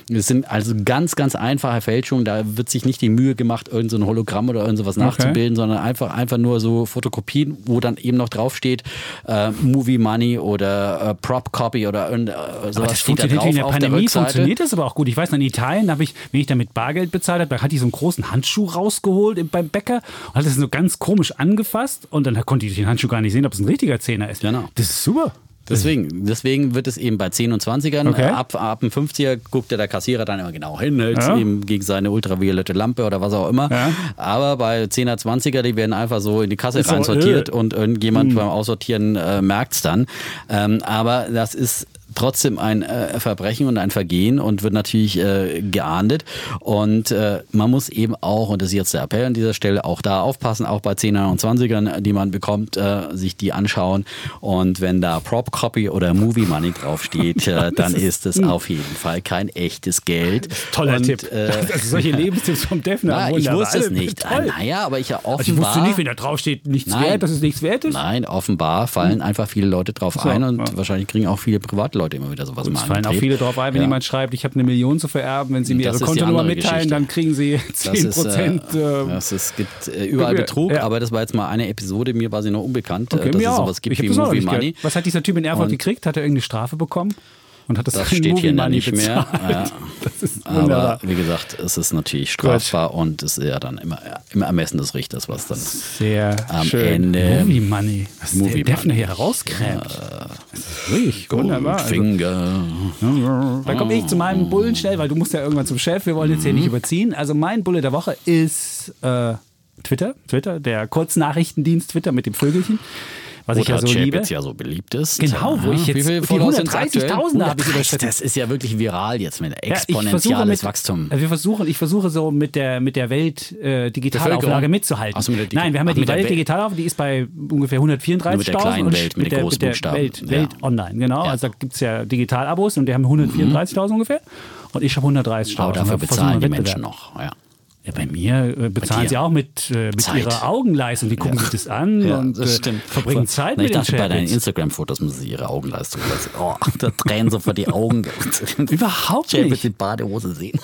Das sind also ganz, ganz einfache Fälschungen. Da wird sich nicht die Mühe gemacht, irgendein so ein Hologramm oder irgend sowas nachzubilden, sondern einfach, einfach nur so Fotokopien, wo dann eben noch draufsteht, äh, Movie Money oder äh, Prop Copy oder äh, sowas Aber das steht da funktioniert drauf in der Pandemie, funktioniert das aber auch gut. Ich weiß in Italien habe ich, wenn ich da mit Bargeld bezahlt habe, da hat die so einen großen Handschuh rausgeholt im- beim Bäcker und hat das so ganz komisch angefasst und dann konnte ich den Handschuh gar nicht sehen, ob es ein richtiger Zehner ist. Genau. Das ist super. Deswegen, deswegen wird es eben bei 10 und 20ern, Okay. ab, ab dem 50er guckt ja der Kassierer dann immer genau hin, hält Ja. eben gegen seine ultraviolette Lampe oder was auch immer. Ja. Aber bei 10er, 20er, die werden einfach so in die Kasse Ist äh. und irgendjemand beim Aussortieren äh, merkt es dann. Ähm, aber das ist trotzdem ein äh, Verbrechen und ein Vergehen und wird natürlich äh, geahndet. Und äh, man muss eben auch, und das ist jetzt der Appell an dieser Stelle, auch da aufpassen, auch bei 10er und 20ern, die man bekommt, äh, sich die anschauen. Und wenn da Prop Copy oder Movie Money draufsteht, äh, [LAUGHS] dann ist es auf jeden Fall kein echtes Geld. Toller und, Tipp. Äh, [LAUGHS] also solche [LAUGHS] Lebenstipps vom Defner. na, ich wusste es nicht. Toll. Naja, aber ich ja offenbar. Also ich wusste nicht, wenn da draufsteht, nichts Nein. wert, dass es nichts wert ist. Nein, offenbar fallen einfach viele Leute drauf So, ein und ja. wahrscheinlich kriegen auch viele Privatleute immer wieder sowas Es mal fallen auch viele drauf ein, wenn Ja. jemand schreibt, ich habe eine Million zu vererben. Wenn Sie mir Das Ihre Kontonummer mitteilen, Geschichte. dann kriegen Sie Das 10 ist, Prozent. äh, Äh, das, es gibt äh, überall Betrug, Ja. aber das war jetzt mal eine Episode, mir war sie noch unbekannt, äh, okay, dass mir es sowas gibt ich wie Movie. Money. Was hat dieser Typ in Erfurt gekriegt? Hat er irgendeine Strafe bekommen? Und hat das, Das steht hier Money nicht mehr. Ja. [LAUGHS] Aber wie gesagt, es ist natürlich strafbar und es ist ja dann immer im Ermessen des Richters, was dann Sehr Am schön. Ende- Movie Money. Was Movie der Defner Money. hier. Das ist wirklich wunderbar. Also, Finger. Da komme ich zu meinem Bullen schnell, weil du musst ja irgendwann zum Chef. Wir wollen jetzt Mhm. hier nicht überziehen. Also mein Bulle der Woche ist äh, Twitter. Twitter, der Kurznachrichtendienst Twitter mit dem Vögelchen. Was ich ja so liebe. jetzt ja so beliebt ist. Genau, wo ich jetzt- Wie viele die Follower sind's 130.000 aktuell? habe ich 130, überschritten. Das ist ja wirklich viral jetzt mit Ja, exponentielles mit, Wachstum. Also wir versuchen, ich versuche so mit der, mit der Welt äh, Digitalauflage mitzuhalten. So, mit der Digi- Nein, wir haben ja Ach, die mit der Welt. Digitalauflage, die ist bei ungefähr 134.000. Mit der kleinen Welt, mit den der, großen der Buchstaben. Welt, Ja. Welt online, genau. Ja. Also da gibt es ja Digitalabos und die haben 134.000 ungefähr. Und ich habe 130.000. Aber dafür bezahlen die. Menschen noch. Ja. Ja, bei mir äh, bezahlen sie auch mit, äh, mit Zeit. ihrer Augenleistung. Die gucken sich das an und äh, verbringen Zeit Na, mit ich dachte, den bei deinen. Instagram-Fotos müssen sie ihre Augenleistung lassen. Oh, da tränen sofort die Augen. [LAUGHS] Überhaupt nicht. in Badehose sehen.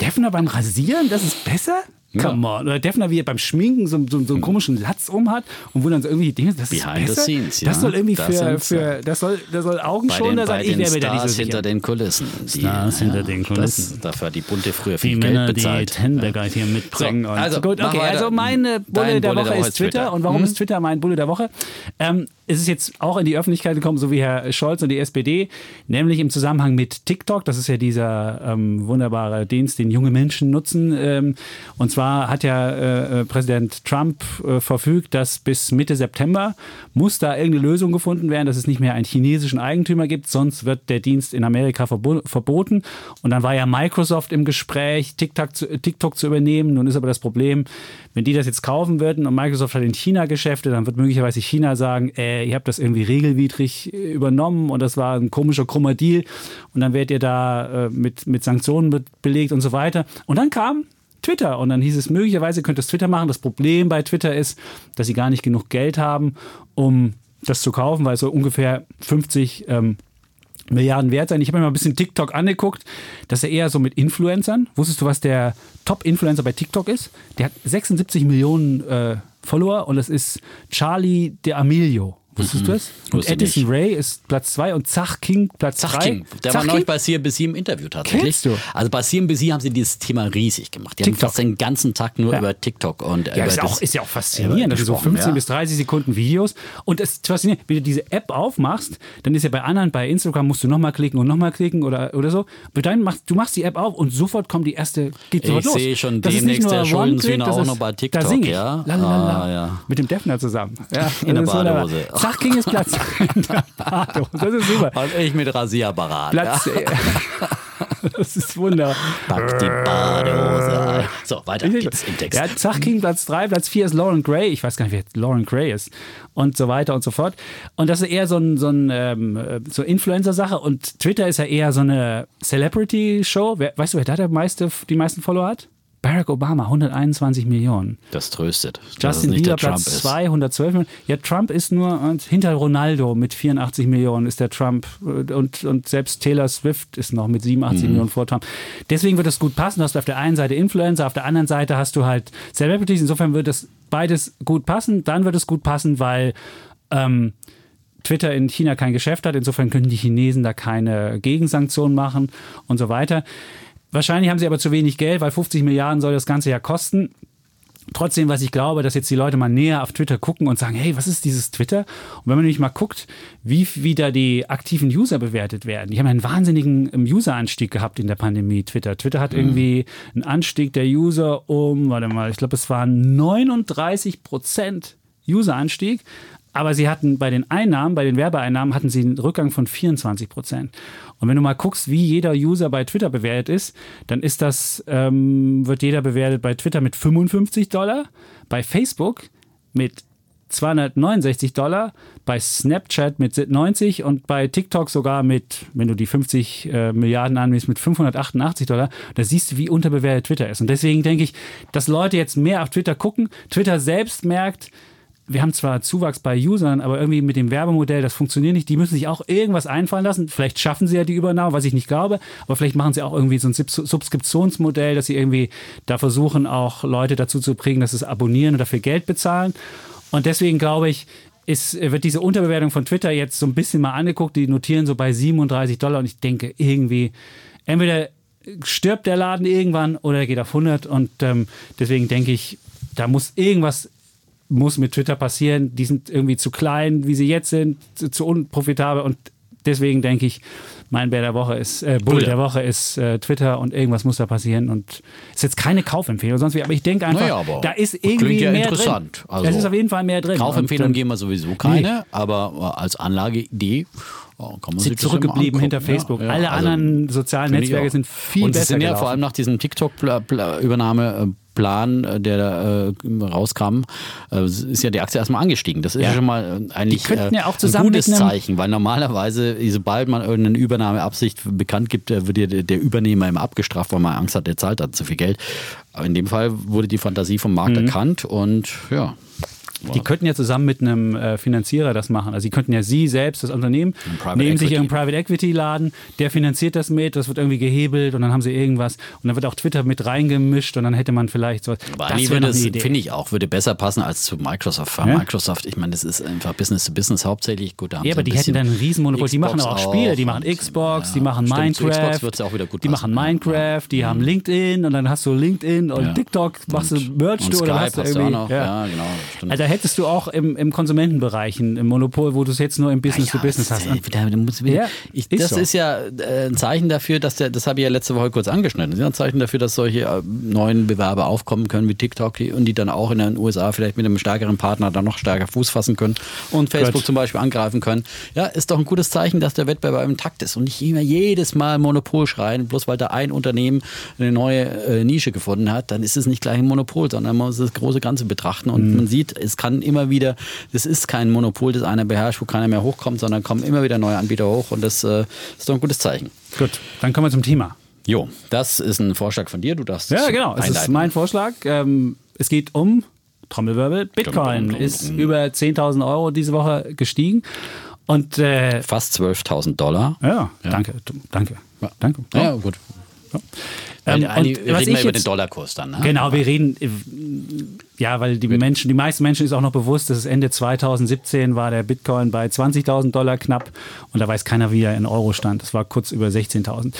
Defner beim Rasieren, das ist besser? Come on. Oder Defner, wie er beim Schminken so, so, so einen komischen Latz um hat und wo dann so irgendwie Dinge, das Behind ist the scenes, ja. Das soll irgendwie Das für, für das soll, das soll Augenschonender sein. Ich wäre mir da nicht so sicher. hinter den Kulissen. Die, Stars hinter den Kulissen. Das, dafür hat die Bunte früher die viel Männer, Geld bezahlt. die Tenbergheit hier mitbringen. So, und also, gut, okay, also meine Bulle der Bulle Woche ist Twitter. Und warum Hm? ist Twitter mein Bulle der Woche? Ähm, es ist jetzt auch in die Öffentlichkeit gekommen, so wie Herr Scholz und die SPD, nämlich im Zusammenhang mit TikTok. Das ist ja dieser ähm, wunderbare Dienst, den junge Menschen nutzen. Ähm, und zwar hat ja äh, Präsident Trump äh, verfügt, dass bis Mitte September muss da irgendeine Lösung gefunden werden, dass es nicht mehr einen chinesischen Eigentümer gibt, sonst wird der Dienst in Amerika verbo verboten. Und dann war ja Microsoft im Gespräch, TikTok zu, TikTok zu übernehmen. Nun ist aber das Problem, wenn die das jetzt kaufen würden und Microsoft hat in China Geschäfte, dann wird möglicherweise China sagen, äh, ihr habt das irgendwie regelwidrig äh, übernommen und das war ein komischer krummer Deal und dann werdet ihr da äh, mit, mit Sanktionen be belegt und so weiter. Und dann kam Twitter und dann hieß es, möglicherweise könnte es Twitter machen. Das Problem bei Twitter ist, dass sie gar nicht genug Geld haben, um das zu kaufen, weil so ungefähr 50 ähm, Milliarden wert sein. Ich habe mir mal ein bisschen TikTok angeguckt. Das ist ja eher so mit Influencern. Wusstest du, was der Top-Influencer bei TikTok ist? Der hat 76 Millionen äh, Follower und das ist Charlie D'Amelio. Wusstest du das? Und Mhm. Edison nicht. Ray ist Platz 2 und Zach King Platz 3. Zach King, der war neulich bei CNBC im Interview tatsächlich. Kennst du? Also bei CNBC haben sie dieses Thema riesig gemacht. Die TikTok. haben fast den ganzen Tag nur Ja. über TikTok und Ja, ist, ja das- auch, ist ja auch faszinierend. Also so gesprochen, 15 ja. bis 30 Sekunden Videos. Und es ist faszinierend, wenn du diese App aufmachst, dann ist ja bei anderen, bei Instagram musst du nochmal klicken und nochmal klicken oder, oder so. Aber dann machst, du machst die App auf und sofort kommt die erste, geht sofort Ich los. sehe schon Das ist demnächst der das auch ist- noch bei TikTok, Da sing ich. ja? Ah, ja. Mit dem Defner zusammen. Ja, [LAUGHS] In der ist. Badehose. Zach King ist Platz. [LAUGHS] in der Badehose. Das ist super. Und ich mit Rasierapparat. Platz. Ja. [LAUGHS] das ist wunderbar. Pack die Badehose ein. So, weiter geht's im Text. Ja, Zach King Platz 3, Platz 4 ist Lauren Gray. Ich weiß gar nicht, wer Lauren Gray ist. Und so weiter und so fort. Und das ist eher so ein, so ein ähm, äh, so Influencer-Sache. Und Twitter ist ja eher so eine Celebrity-Show. Weißt du, wer da der meiste, die meisten Follower hat? Barack Obama, 121 Millionen. Das tröstet. Justin Bieber Platz Trump ist. 2, 112 Millionen. Ja, Trump ist nur und hinter Ronaldo mit 84 Millionen ist der Trump äh, und, und selbst Taylor Swift ist noch mit 87 Mhm. Millionen vor Trump. Deswegen wird das gut passen. Du hast auf der einen Seite Influencer, auf der anderen Seite hast du halt Celebrities. Insofern wird das beides gut passen. Dann wird es gut passen, weil ähm, Twitter in China kein Geschäft hat. Insofern können die Chinesen da keine Gegensanktionen machen und so weiter. Wahrscheinlich haben sie aber zu wenig Geld, weil 50 Milliarden soll das Ganze ja kosten. Trotzdem, was ich glaube, dass jetzt die Leute mal näher auf Twitter gucken und sagen, hey, was ist dieses Twitter? Und wenn man nämlich mal guckt, wie wie da die aktiven User bewertet werden. Die haben einen wahnsinnigen ähm, User-Anstieg gehabt in der Pandemie, Twitter. Twitter hat irgendwie einen Anstieg der User um, warte mal, ich glaube, es waren 39 Prozent User-Anstieg. Aber sie hatten bei den Einnahmen, bei den Werbeeinnahmen, hatten sie einen Rückgang von 24 Prozent. Und wenn du mal guckst, wie jeder User bei Twitter bewertet ist, dann ist das, ähm, wird jeder bewertet bei Twitter mit 55 Dollar, bei Facebook mit 269 Dollar, bei Snapchat mit 90 und bei TikTok sogar mit, wenn du die 50 äh, Milliarden annimmst, mit 588 Dollar. Da siehst du, wie unterbewertet Twitter ist. Und deswegen denke ich, dass Leute jetzt mehr auf Twitter gucken. Twitter selbst merkt, wir haben zwar Zuwachs bei Usern, aber irgendwie mit dem Werbemodell, das funktioniert nicht. Die müssen sich auch irgendwas einfallen lassen. Vielleicht schaffen sie ja die Übernahme, was ich nicht glaube, aber vielleicht machen sie auch irgendwie so ein Subskriptionsmodell, dass sie irgendwie da versuchen, auch Leute dazu zu bringen, dass sie es abonnieren und dafür Geld bezahlen. Und deswegen glaube ich, ist, wird diese Unterbewertung von Twitter jetzt so ein bisschen mal angeguckt. Die notieren so bei 37 Dollar und ich denke irgendwie, entweder stirbt der Laden irgendwann oder er geht auf 100 und ähm, deswegen denke ich, da muss irgendwas muss mit Twitter passieren. Die sind irgendwie zu klein, wie sie jetzt sind, zu, zu unprofitabel und deswegen denke ich, mein Bär der Woche ist, äh, Bull der Woche ist äh, Twitter und irgendwas muss da passieren. Und ist jetzt keine Kaufempfehlung, sonst wie, aber ich denke einfach, naja, da ist irgendwie ja mehr interessant. drin. Also, es ist auf jeden Fall mehr drin. Kaufempfehlungen geben wir sowieso keine, nee. aber äh, als Anlageidee Oh, sind zurückgeblieben hinter Facebook. Ja, ja. Alle also, anderen sozialen Netzwerke sind viel und besser. Und sind ja vor allem nach diesem TikTok-Übernahme äh, Plan, äh, der da äh, rauskam, äh, ist ja die Aktie erstmal angestiegen. Das ist ja, schon mal äh, eigentlich äh, ja ein gutes Zeichen, weil normalerweise, sobald man irgendeine Übernahmeabsicht bekannt gibt, wird der, der Übernehmer immer abgestraft, weil man Angst hat, der zahlt dann zu viel Geld. Aber in dem Fall wurde die Fantasie vom Markt mhm. erkannt und ja, die könnten ja zusammen mit einem äh, Finanzierer das machen. Also sie könnten ja sie selbst, das Unternehmen, nehmen sich ihren Private Equity Laden, der finanziert das mit, das wird irgendwie gehebelt und dann haben sie irgendwas und dann wird auch Twitter mit reingemischt und dann hätte man vielleicht so. Aber das würde finde ich auch, würde besser passen als zu Microsoft. Ja? Microsoft, ich meine, das ist einfach Business to Business hauptsächlich. Gut, ja, aber die hätten dann ein Riesenmonopol. die machen auch Spiele, die machen Xbox, ja, die machen stimmt, Minecraft. auch wieder gut die machen Minecraft, die haben LinkedIn und dann hast du LinkedIn und TikTok, machst du Merch und oder hast du irgendwie. Noch. Ja. genau. Stimmt. Also hättest du auch im, im Konsumentenbereich, im Monopol, wo du es jetzt nur im Business to Business hast. Wieder, ich, das so. ist ja äh, ein Zeichen dafür, dass der, das habe ich ja letzte Woche kurz angeschnitten, das ist ja ein Zeichen dafür, dass solche äh, neuen Bewerber aufkommen können wie TikTok und die dann auch in den USA vielleicht mit einem stärkeren Partner dann noch stärker Fuß fassen können und Facebook Gut. zum Beispiel angreifen können. Ja, ist doch ein gutes Zeichen, dass der Wettbewerb im Takt ist und nicht immer jedes Mal Monopol schreien, bloß weil da ein Unternehmen eine neue äh, Nische gefunden hat, dann ist es nicht gleich ein Monopol, sondern man muss das große Ganze betrachten und mhm. man sieht, es kann immer wieder das ist kein Monopol, das einer beherrscht, wo keiner mehr hochkommt, sondern kommen immer wieder neue Anbieter hoch und das äh, ist doch ein gutes Zeichen. Gut, dann kommen wir zum Thema. Jo, das ist ein Vorschlag von dir. Du darfst. Ja, genau. Es ist mein Vorschlag. Ähm, es geht um Trommelwirbel. Bitcoin ist über 10.000 Euro diese Woche gestiegen. Und äh, fast 12.000 Dollar. Ja, ja, danke, danke, ja. danke. Ja, gut. Ja. Ähm, wir reden wir über den Dollarkurs dann. Ne? Genau, wir reden ja, weil die Menschen, die meisten Menschen ist auch noch bewusst, dass es Ende 2017 war der Bitcoin bei 20.000 Dollar knapp und da weiß keiner, wie er in Euro stand. Das war kurz über 16.000.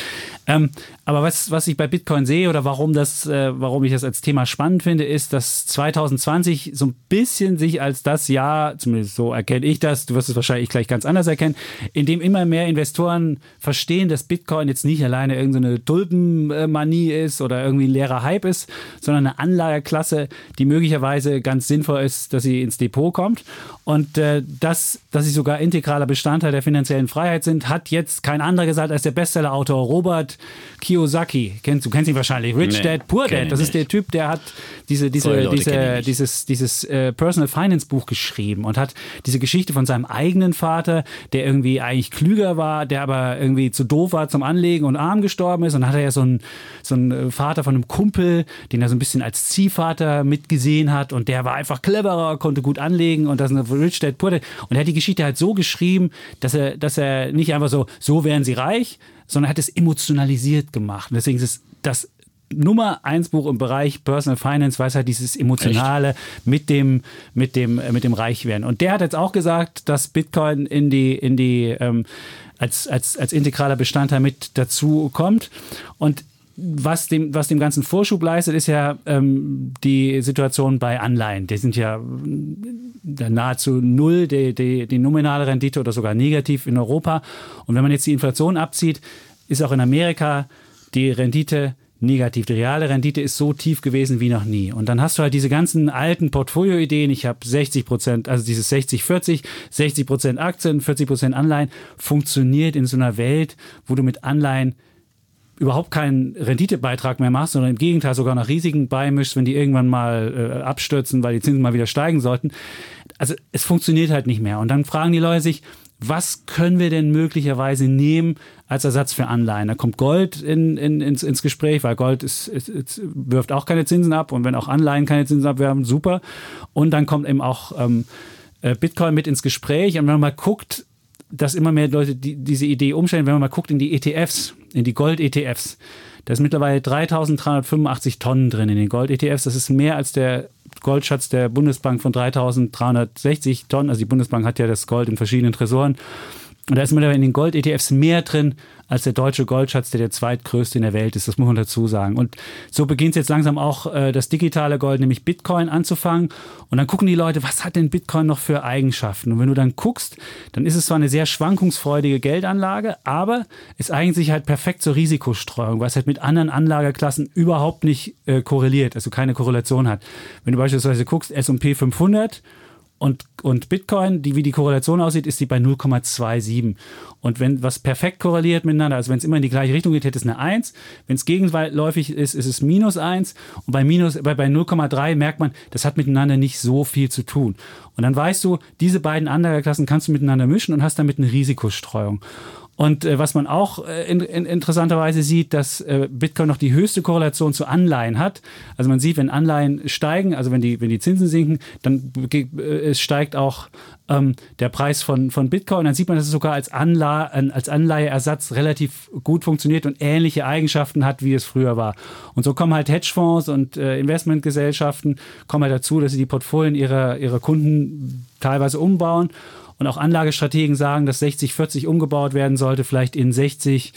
Ähm, aber was, was ich bei Bitcoin sehe oder warum das, äh, warum ich das als Thema spannend finde, ist, dass 2020 so ein bisschen sich als das Jahr, zumindest so erkenne ich das, du wirst es wahrscheinlich gleich ganz anders erkennen, in dem immer mehr Investoren verstehen, dass Bitcoin jetzt nicht alleine irgendeine Tulpenmanie ist oder irgendwie ein leerer Hype ist, sondern eine Anlageklasse, die möglicherweise möglicherweise ganz sinnvoll ist, dass sie ins Depot kommt. Und äh, das, dass sie sogar integraler Bestandteil der finanziellen Freiheit sind, hat jetzt kein anderer gesagt als der Bestsellerautor Robert Kiyosaki. Kennst, du kennst ihn wahrscheinlich. Rich nee, Dad, Poor Dad. Das ist der Typ, der hat diese, diese, diese, dieses, dieses äh, Personal Finance Buch geschrieben und hat diese Geschichte von seinem eigenen Vater, der irgendwie eigentlich klüger war, der aber irgendwie zu doof war zum Anlegen und arm gestorben ist. Und dann hat er ja so einen, so einen äh, Vater von einem Kumpel, den er so ein bisschen als Ziehvater mitgesehen gesehen hat und der war einfach cleverer, konnte gut anlegen und das ist eine Rich Dad Poor Dad. Und er hat die Geschichte halt so geschrieben, dass er, dass er nicht einfach so, so wären sie reich, sondern hat es emotionalisiert gemacht. Und deswegen ist es das Nummer eins Buch im Bereich Personal Finance, weiß halt dieses Emotionale Echt? mit dem, mit dem, mit dem Reichwerden. Und der hat jetzt auch gesagt, dass Bitcoin in die, in die, ähm, als, als, als integraler Bestandteil mit dazu kommt. Und was dem, was dem ganzen Vorschub leistet, ist ja ähm, die Situation bei Anleihen. Die sind ja äh, nahezu null, die, die, die nominale Rendite oder sogar negativ in Europa. Und wenn man jetzt die Inflation abzieht, ist auch in Amerika die Rendite negativ. Die reale Rendite ist so tief gewesen wie noch nie. Und dann hast du halt diese ganzen alten Portfolioideen. Ich habe 60 Prozent, also dieses 60-40, 60 Prozent Aktien, 40 Prozent Anleihen, funktioniert in so einer Welt, wo du mit Anleihen überhaupt keinen Renditebeitrag mehr machst, sondern im Gegenteil sogar noch Risiken beimischst, wenn die irgendwann mal äh, abstürzen, weil die Zinsen mal wieder steigen sollten. Also es funktioniert halt nicht mehr. Und dann fragen die Leute sich, was können wir denn möglicherweise nehmen als Ersatz für Anleihen? Da kommt Gold in, in, ins, ins Gespräch, weil Gold ist, ist, ist, wirft auch keine Zinsen ab und wenn auch Anleihen keine Zinsen abwerfen, super. Und dann kommt eben auch ähm, äh, Bitcoin mit ins Gespräch. Und wenn man mal guckt, dass immer mehr Leute die, diese Idee umstellen, wenn man mal guckt in die ETFs, in die Gold-ETFs, da ist mittlerweile 3385 Tonnen drin in den Gold-ETFs. Das ist mehr als der Goldschatz der Bundesbank von 3360 Tonnen. Also die Bundesbank hat ja das Gold in verschiedenen Tresoren. Und da ist mittlerweile in den Gold-ETFs mehr drin als der deutsche Goldschatz, der der zweitgrößte in der Welt ist. Das muss man dazu sagen. Und so beginnt jetzt langsam auch äh, das digitale Gold, nämlich Bitcoin, anzufangen. Und dann gucken die Leute, was hat denn Bitcoin noch für Eigenschaften? Und wenn du dann guckst, dann ist es zwar eine sehr schwankungsfreudige Geldanlage, aber es eignet sich halt perfekt zur Risikostreuung, weil es halt mit anderen Anlageklassen überhaupt nicht äh, korreliert, also keine Korrelation hat. Wenn du beispielsweise guckst, S&P 500 und, und Bitcoin, die, wie die Korrelation aussieht, ist die bei 0,27. Und wenn was perfekt korreliert miteinander, also wenn es immer in die gleiche Richtung geht, hätte es eine 1. Wenn es gegenläufig ist, ist es minus 1. Und bei, minus, bei, bei 0,3 merkt man, das hat miteinander nicht so viel zu tun. Und dann weißt du, diese beiden Anlageklassen kannst du miteinander mischen und hast damit eine Risikostreuung. Und äh, was man auch äh, in, in, interessanterweise sieht, dass äh, Bitcoin noch die höchste Korrelation zu Anleihen hat. Also man sieht, wenn Anleihen steigen, also wenn die, wenn die Zinsen sinken, dann äh, steigt auch ähm, der Preis von, von Bitcoin. Dann sieht man, dass es sogar als, Anla als Anleiheersatz relativ gut funktioniert und ähnliche Eigenschaften hat, wie es früher war. Und so kommen halt Hedgefonds und äh, Investmentgesellschaften kommen halt dazu, dass sie die Portfolien ihrer, ihrer Kunden teilweise umbauen und auch Anlagestrategen sagen, dass 60-40 umgebaut werden sollte, vielleicht in 60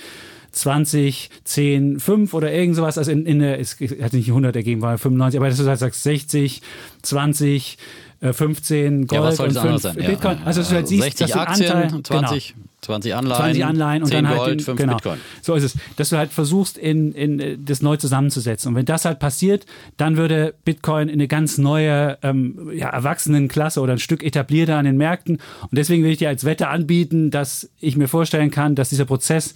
20, 10, 5 oder irgend sowas. Also in, in der, es hat nicht 100 ergeben, war 95, aber dass du halt sagst 60, 20, 15 Gold ja, was und 5 sein? Bitcoin. Ja, also du halt siehst, 60 dass du Aktien, Anteil, 20, genau. 20 Anleihen, 20 Anleihen und 10 dann halt Gold, den, 5 genau. Bitcoin. So ist es, dass du halt versuchst, in, in das neu zusammenzusetzen. Und wenn das halt passiert, dann würde Bitcoin in eine ganz neue ähm, ja, Erwachsenenklasse oder ein Stück etablierter an den Märkten. Und deswegen will ich dir als Wette anbieten, dass ich mir vorstellen kann, dass dieser Prozess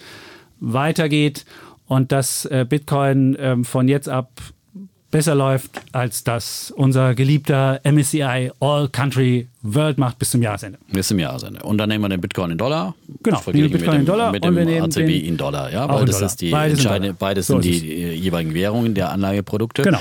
weitergeht und dass äh, Bitcoin ähm, von jetzt ab besser läuft, als dass unser geliebter MSCI All Country World macht bis zum Jahresende. Bis zum Jahresende. Und dann nehmen wir den Bitcoin in Dollar. Genau, verglichen Bitcoin mit dem, in Dollar mit und dem wir nehmen ACB den in Dollar. Ja, weil in das Dollar. ist die Beides entscheidende, beides So sind die äh, jeweiligen Währungen der Anlageprodukte. Genau.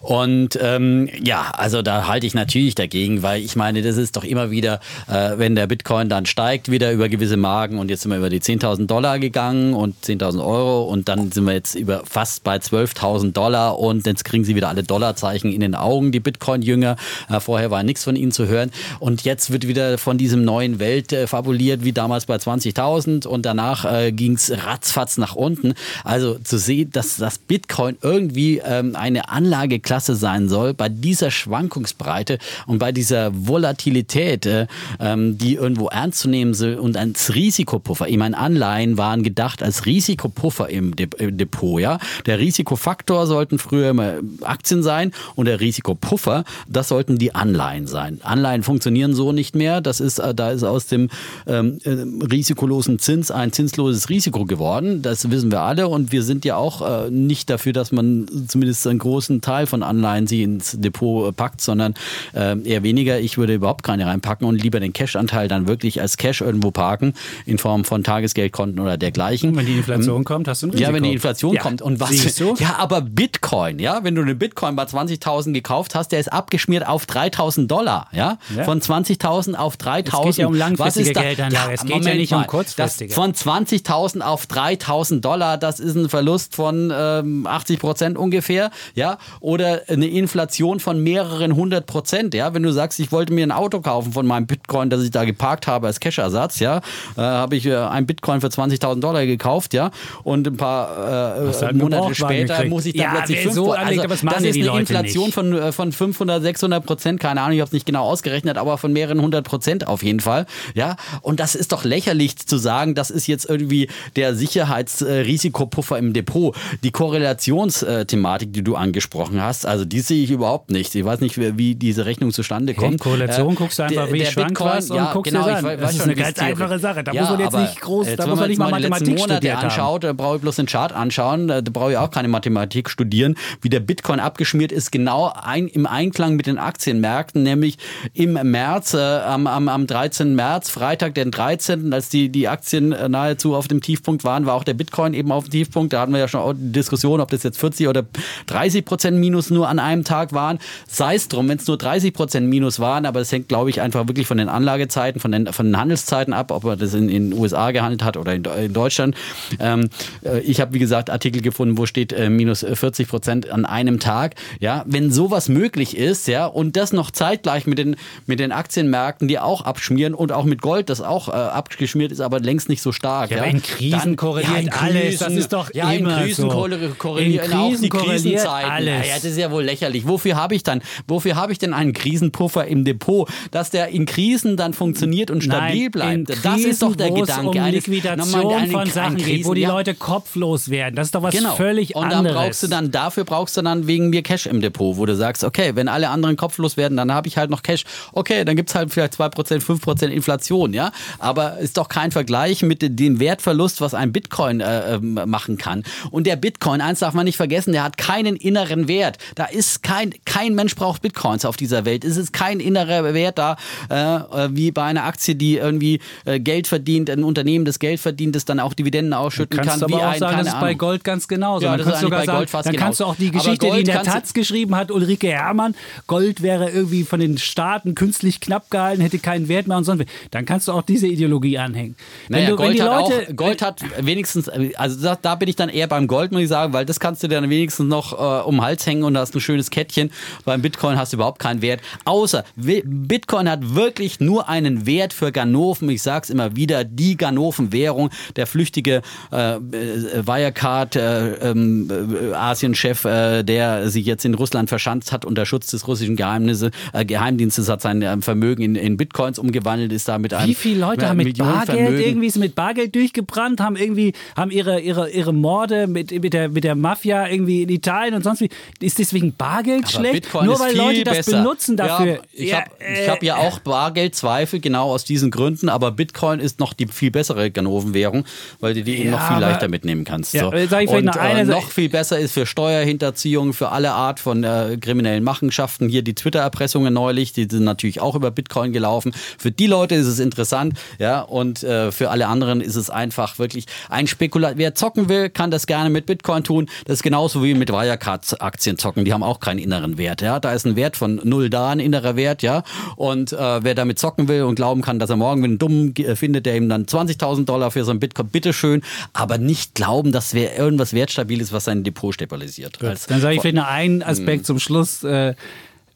Und ähm, ja, also da halte ich natürlich dagegen, weil ich meine, das ist doch immer wieder, äh, wenn der Bitcoin dann steigt, wieder über gewisse Marken und jetzt sind wir über die 10.000 Dollar gegangen und 10.000 Euro und dann sind wir jetzt über fast bei 12.000 Dollar und jetzt kriegen sie wieder alle Dollarzeichen in den Augen, die Bitcoin-Jünger. Äh, vorher war nichts von ihnen zu hören und jetzt wird wieder von diesem neuen Welt äh, fabuliert, wie damals bei 20.000 und danach äh, ging es ratzfatz nach unten. Also zu sehen, dass das Bitcoin irgendwie ähm, eine Anlageklasse sein soll, bei dieser Schwankungsbreite und bei dieser Volatilität, äh, ähm, die irgendwo ernst zu nehmen soll und als Risikopuffer. Ich meine, Anleihen waren gedacht als Risikopuffer im, De im Depot. Ja? Der Risikofaktor sollten früher immer Aktien sein und der Risikopuffer, das sollten die Anleihen sein. Anleihen funktionieren so nicht mehr. Das ist, äh, da ist aus dem ähm, äh, risikolosen Zins ein zinsloses Risiko geworden. Das wissen wir alle und wir sind ja auch äh, nicht dafür, dass man zumindest einen großen Teil von Anleihen sie ins Depot packt, sondern äh, eher weniger. Ich würde überhaupt keine reinpacken und lieber den Cash-Anteil dann wirklich als Cash irgendwo parken in Form von Tagesgeldkonten oder dergleichen. Wenn die Inflation ähm, kommt, hast du ein Risiko. Ja, wenn die Inflation ja, kommt und was? Siehst du? Ja, aber Bitcoin, ja, wenn du einen Bitcoin bei 20.000 gekauft hast, der ist abgeschmiert auf 3.000 Dollar, ja, Ja. Von 20.000 auf 3.000 ja um langfristige da- Geldanlage. Es geht ja Moment nicht um mal. kurzfristige. Das von 20.000 auf 3.000 Dollar, das ist ein Verlust von ähm, 80 Prozent ungefähr. Ja? Oder eine Inflation von mehreren hundert Prozent. Ja, wenn du sagst, ich wollte mir ein Auto kaufen von meinem Bitcoin, das ich da geparkt habe als Cash-Ersatz, ja, äh, habe ich äh, ein Bitcoin für 20.000 Dollar gekauft, ja, und ein paar äh, Monate später muss ich dann ja, plötzlich fünf, so anlegt, also, das ist eine Inflation von, äh, von 500, 600 Prozent, keine Ahnung, ich habe es nicht genau ausgerechnet, aber von mehreren hundert Prozent auf jeden Fall, ja, und das ist doch lächerlich zu sagen, das ist jetzt irgendwie der Sicherheitsrisikopuffer im Depot. Die Korrelationsthematik, die du angesprochen hast, also die sehe ich überhaupt nicht. Ich weiß nicht, wie diese Rechnung zustande kommt. Hey, Korrelation äh, guckst du einfach, wie der schwankt Bitcoin, was und ja, guckst genau, dir an. Weiß, das ist eine ganz einfache Sache. Da ja, muss man jetzt nicht groß, da muss man nicht mal Mathematik studieren. anschaut, da brauche ich bloß den Chart anschauen, da brauche ich auch keine Mathematik studieren. Wie der Bitcoin abgeschmiert ist, genau ein, im Einklang mit den Aktienmärkten, nämlich im März, äh, am, am, am 13. März, Freitag, den 13., als die, die Aktien äh, nahezu auf dem Tiefpunkt waren, war auch der Bitcoin eben auf dem Tiefpunkt. Da hatten wir ja schon die Diskussion, ob das jetzt 40 oder 30 Prozent Minus nur an einem Tag waren. Sei es drum, wenn es nur 30 Prozent Minus waren, aber es hängt, glaube ich, einfach wirklich von den Anlagezeiten, von den, von den Handelszeiten ab, ob man das in den USA gehandelt hat oder in, in Deutschland. Ähm, äh, ich habe, wie gesagt, Artikel gefunden, wo steht äh, minus 40 Prozent an einem Tag. Ja, wenn sowas möglich ist, ja, und das noch zeitgleich mit den, mit den Aktienmärkten, die auch abschmieren und auch mit Gold, das auch äh, abgeschmiert ist, aber längst nicht so stark. Ja, ja. in Krisen dann, korreliert ja, in Krisen, alles. Das ist doch ja, immer in Krisen so. korreliert in Krisen auch die korreliert Krisenzeiten. alles. Ja, das ist ja wohl lächerlich. Wofür habe ich dann, wofür habe ich denn einen Krisenpuffer im Depot, dass der in Krisen dann funktioniert und stabil Nein, bleibt? Krisen, das ist doch der Gedanke. Um Liquidation eine, von Sachen geht, wo die Leute kopflos werden. Das ist doch was genau. völlig und anderes. Und brauchst du dann, dafür brauchst du dann wegen mir Cash im Depot, wo du sagst, okay, wenn alle anderen kopflos werden, dann habe ich halt noch Cash. Okay, dann gibt es halt vielleicht 2%, 5% Inflation, ja. Aber ist doch kein Vergleich mit dem Wertverlust, was ein Bitcoin äh, ähm, machen kann. Und der Bitcoin, eins darf man nicht vergessen, der hat keinen inneren Wert. Da ist kein, kein Mensch braucht Bitcoins auf dieser Welt. Es ist kein innerer Wert da, äh, wie bei einer Aktie, die irgendwie äh, Geld verdient, ein Unternehmen, das Geld verdient, das dann auch Dividenden ausschütten kannst kann. Du aber auch ein, sagen, das ist bei Gold ganz genauso. Ja, dann kannst, sogar sagen, dann kannst du auch die Geschichte, die in der Taz geschrieben hat, Ulrike Herrmann, Gold wäre irgendwie von den Staaten künstlich knapp gehalten, hätte keinen Wert mehr und sonst. Dann kannst du auch diese Ideologie anhängen. Naja, du, Gold, hat auch, Gold hat wenigstens, also da, da, bin ich dann eher beim Gold, muss ich sagen, weil das kannst du dann wenigstens noch äh, um den Hals hängen und hast ein schönes Kettchen. Beim Bitcoin hast du überhaupt keinen Wert. Außer Bitcoin hat wirklich nur einen Wert für Ganoven. Ich sag's immer wieder, die Ganoven-Währung. Der flüchtige äh, äh Wirecard äh, ähm, äh, Asienchef, äh, der sich jetzt in Russland verschanzt hat unter Schutz des russischen Geheimnisse, äh, Geheimdienstes, hat sein äh, Vermögen in, in Bitcoins umgewandelt, ist da mit einem Wie viele Leute haben mit Bargeld irgendwie mit Bargeld durchgebrannt, haben irgendwie haben ihre ihre ihre Morde mit mit der mit der Mafia irgendwie in Italien und sonst wie ist deswegen Bargeld Aber schlecht? Bitcoin Nur weil Leute das besser. benutzen dafür. Ja, ich habe äh, hab ja auch Bargeldzweifel genau aus diesen Gründen, aber Bitcoin ist noch die viel bessere Ganovenwährung, weil du die ja, eben noch viel leichter mitnehmen kannst. Ja, so. und noch, eine, äh, noch viel besser ist für Steuerhinterziehung, für alle Art von äh, kriminellen Machenschaften. Hier die Twitter-Erpressungen neulich, die sind natürlich auch über Bitcoin gelaufen. Für die Leute ist es interessant, ja, und äh, für alle anderen ist es einfach wirklich ein Spekulat. Wer zocken will, kann das gerne mit Bitcoin tun. Das ist genauso wie mit Wirecard-Aktien zocken. Die haben auch keinen inneren Wert, ja. Da ist ein Wert von null da, ein innerer Wert, ja. Und äh, wer damit zocken will und glauben kann, dass er morgen einen Dummen äh, findet, der ihm dann 20.000 Dollar für so ein Bitcoin, bitteschön, aber nicht glauben, dass wer irgendwas wertstabil ist, was sein Depot stabilisiert. Als, dann sage ich vielleicht noch einen Aspekt zum Schluss. Äh,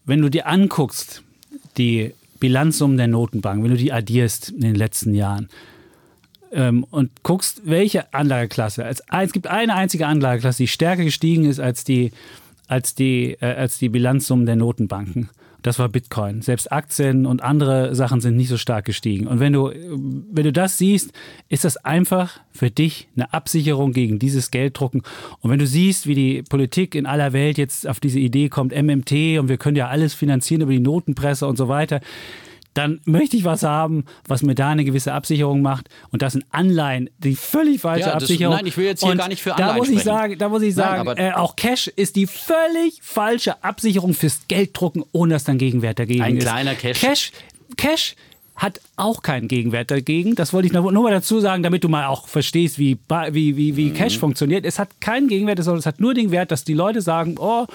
wenn du dir anguckst, die Bilanzsummen der Notenbank, wenn du die addierst in den letzten Jahren ähm, und guckst, welche Anlageklasse, als, es gibt eine einzige Anlageklasse, die stärker gestiegen ist als die, als die, äh, als die Bilanzsummen der Notenbanken. Das war Bitcoin. Selbst Aktien und andere Sachen sind nicht so stark gestiegen. Und wenn du, wenn du das siehst, ist das einfach für dich eine Absicherung gegen dieses Gelddrucken. Und wenn du siehst, wie die Politik in aller Welt jetzt auf diese Idee kommt, MMT und wir können ja alles finanzieren über die Notenpresse und so weiter, dann möchte ich was haben, was mir da eine gewisse Absicherung macht. Und das sind Anleihen, die völlig falsche ja, das, Absicherung. Nein, ich will jetzt hier und gar nicht für Anleihen da muss ich sprechen. sagen, Da muss ich sagen, nein, äh, auch Cash ist die völlig falsche Absicherung fürs Gelddrucken, ohne dass dann Gegenwert dagegen Ein ist. Ein kleiner Cash. Cash, Cash hat auch keinen Gegenwert dagegen. Das wollte ich nur mal dazu sagen, damit du mal auch verstehst, wie, wie, wie, wie Cash mhm. funktioniert. Es hat keinen Gegenwert, sondern es hat nur den Wert, dass die Leute sagen, oh,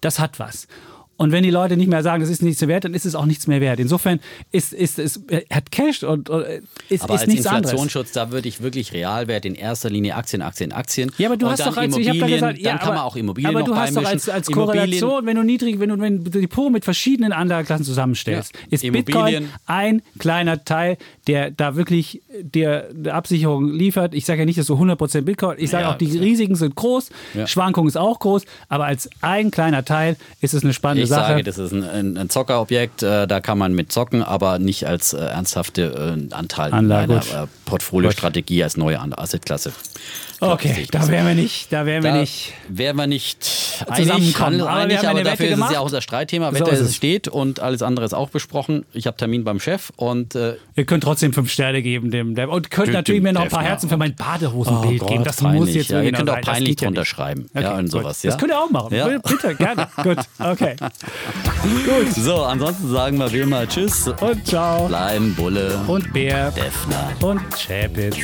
das hat was. Und wenn die Leute nicht mehr sagen, das ist nichts mehr wert, dann ist es auch nichts mehr wert. Insofern ist, ist es hat Cash und, und ist, aber ist als nichts Inflationsschutz, da würde ich wirklich Realwert in erster Linie Aktien, Aktien, Aktien. Ja, aber du und hast doch als, ich da gesagt, ja, dann kann aber, man auch Immobilien aber du noch hast doch als, als Korrelation, wenn du niedrig, wenn du wenn du Depot mit verschiedenen Anlageklassen zusammenstellst, Ja. ist Bitcoin ein kleiner Teil, der da wirklich der, der Absicherung liefert. Ich sage ja nicht, dass so 100% Bitcoin, ich sage Ja, auch, die. Risiken sind groß, Ja. Schwankung ist auch groß, aber als ein kleiner Teil ist es eine spannende Ich Sache. sage, das ist ein, ein, ein Zockerobjekt, äh, da kann man mit zocken, aber nicht als äh, ernsthafte äh, Anteil Anlage, einer äh, Portfoliostrategie als neue Assetklasse. Okay, da wären wir nicht, da wären wir Da nicht. wären wir nicht Zusammenkommen. einig, Aber wir einig, haben aber Wette dafür ist es ja auch unser Streitthema. So Wetter ist ist es. steht und alles andere ist auch besprochen. Ich habe Termin beim Chef und äh, Ihr könnt trotzdem fünf Sterne geben dem, dem und könnt Dem- natürlich dem mir noch ein paar. Herzen für mein Badehosenbild Oh geben. Das peinlich. muss jetzt ja, Ihr könnt noch auch peinlich ja drunter nicht. schreiben. Okay, ja, und sowas. Ja. Das könnt ihr auch machen. Ja. Bitte, gerne. [LAUGHS] gut, okay. gut. So, ansonsten sagen wir wie immer Tschüss. Und ciao. Bleiben Bulle. Und Bär. Defner. Und Chapitz.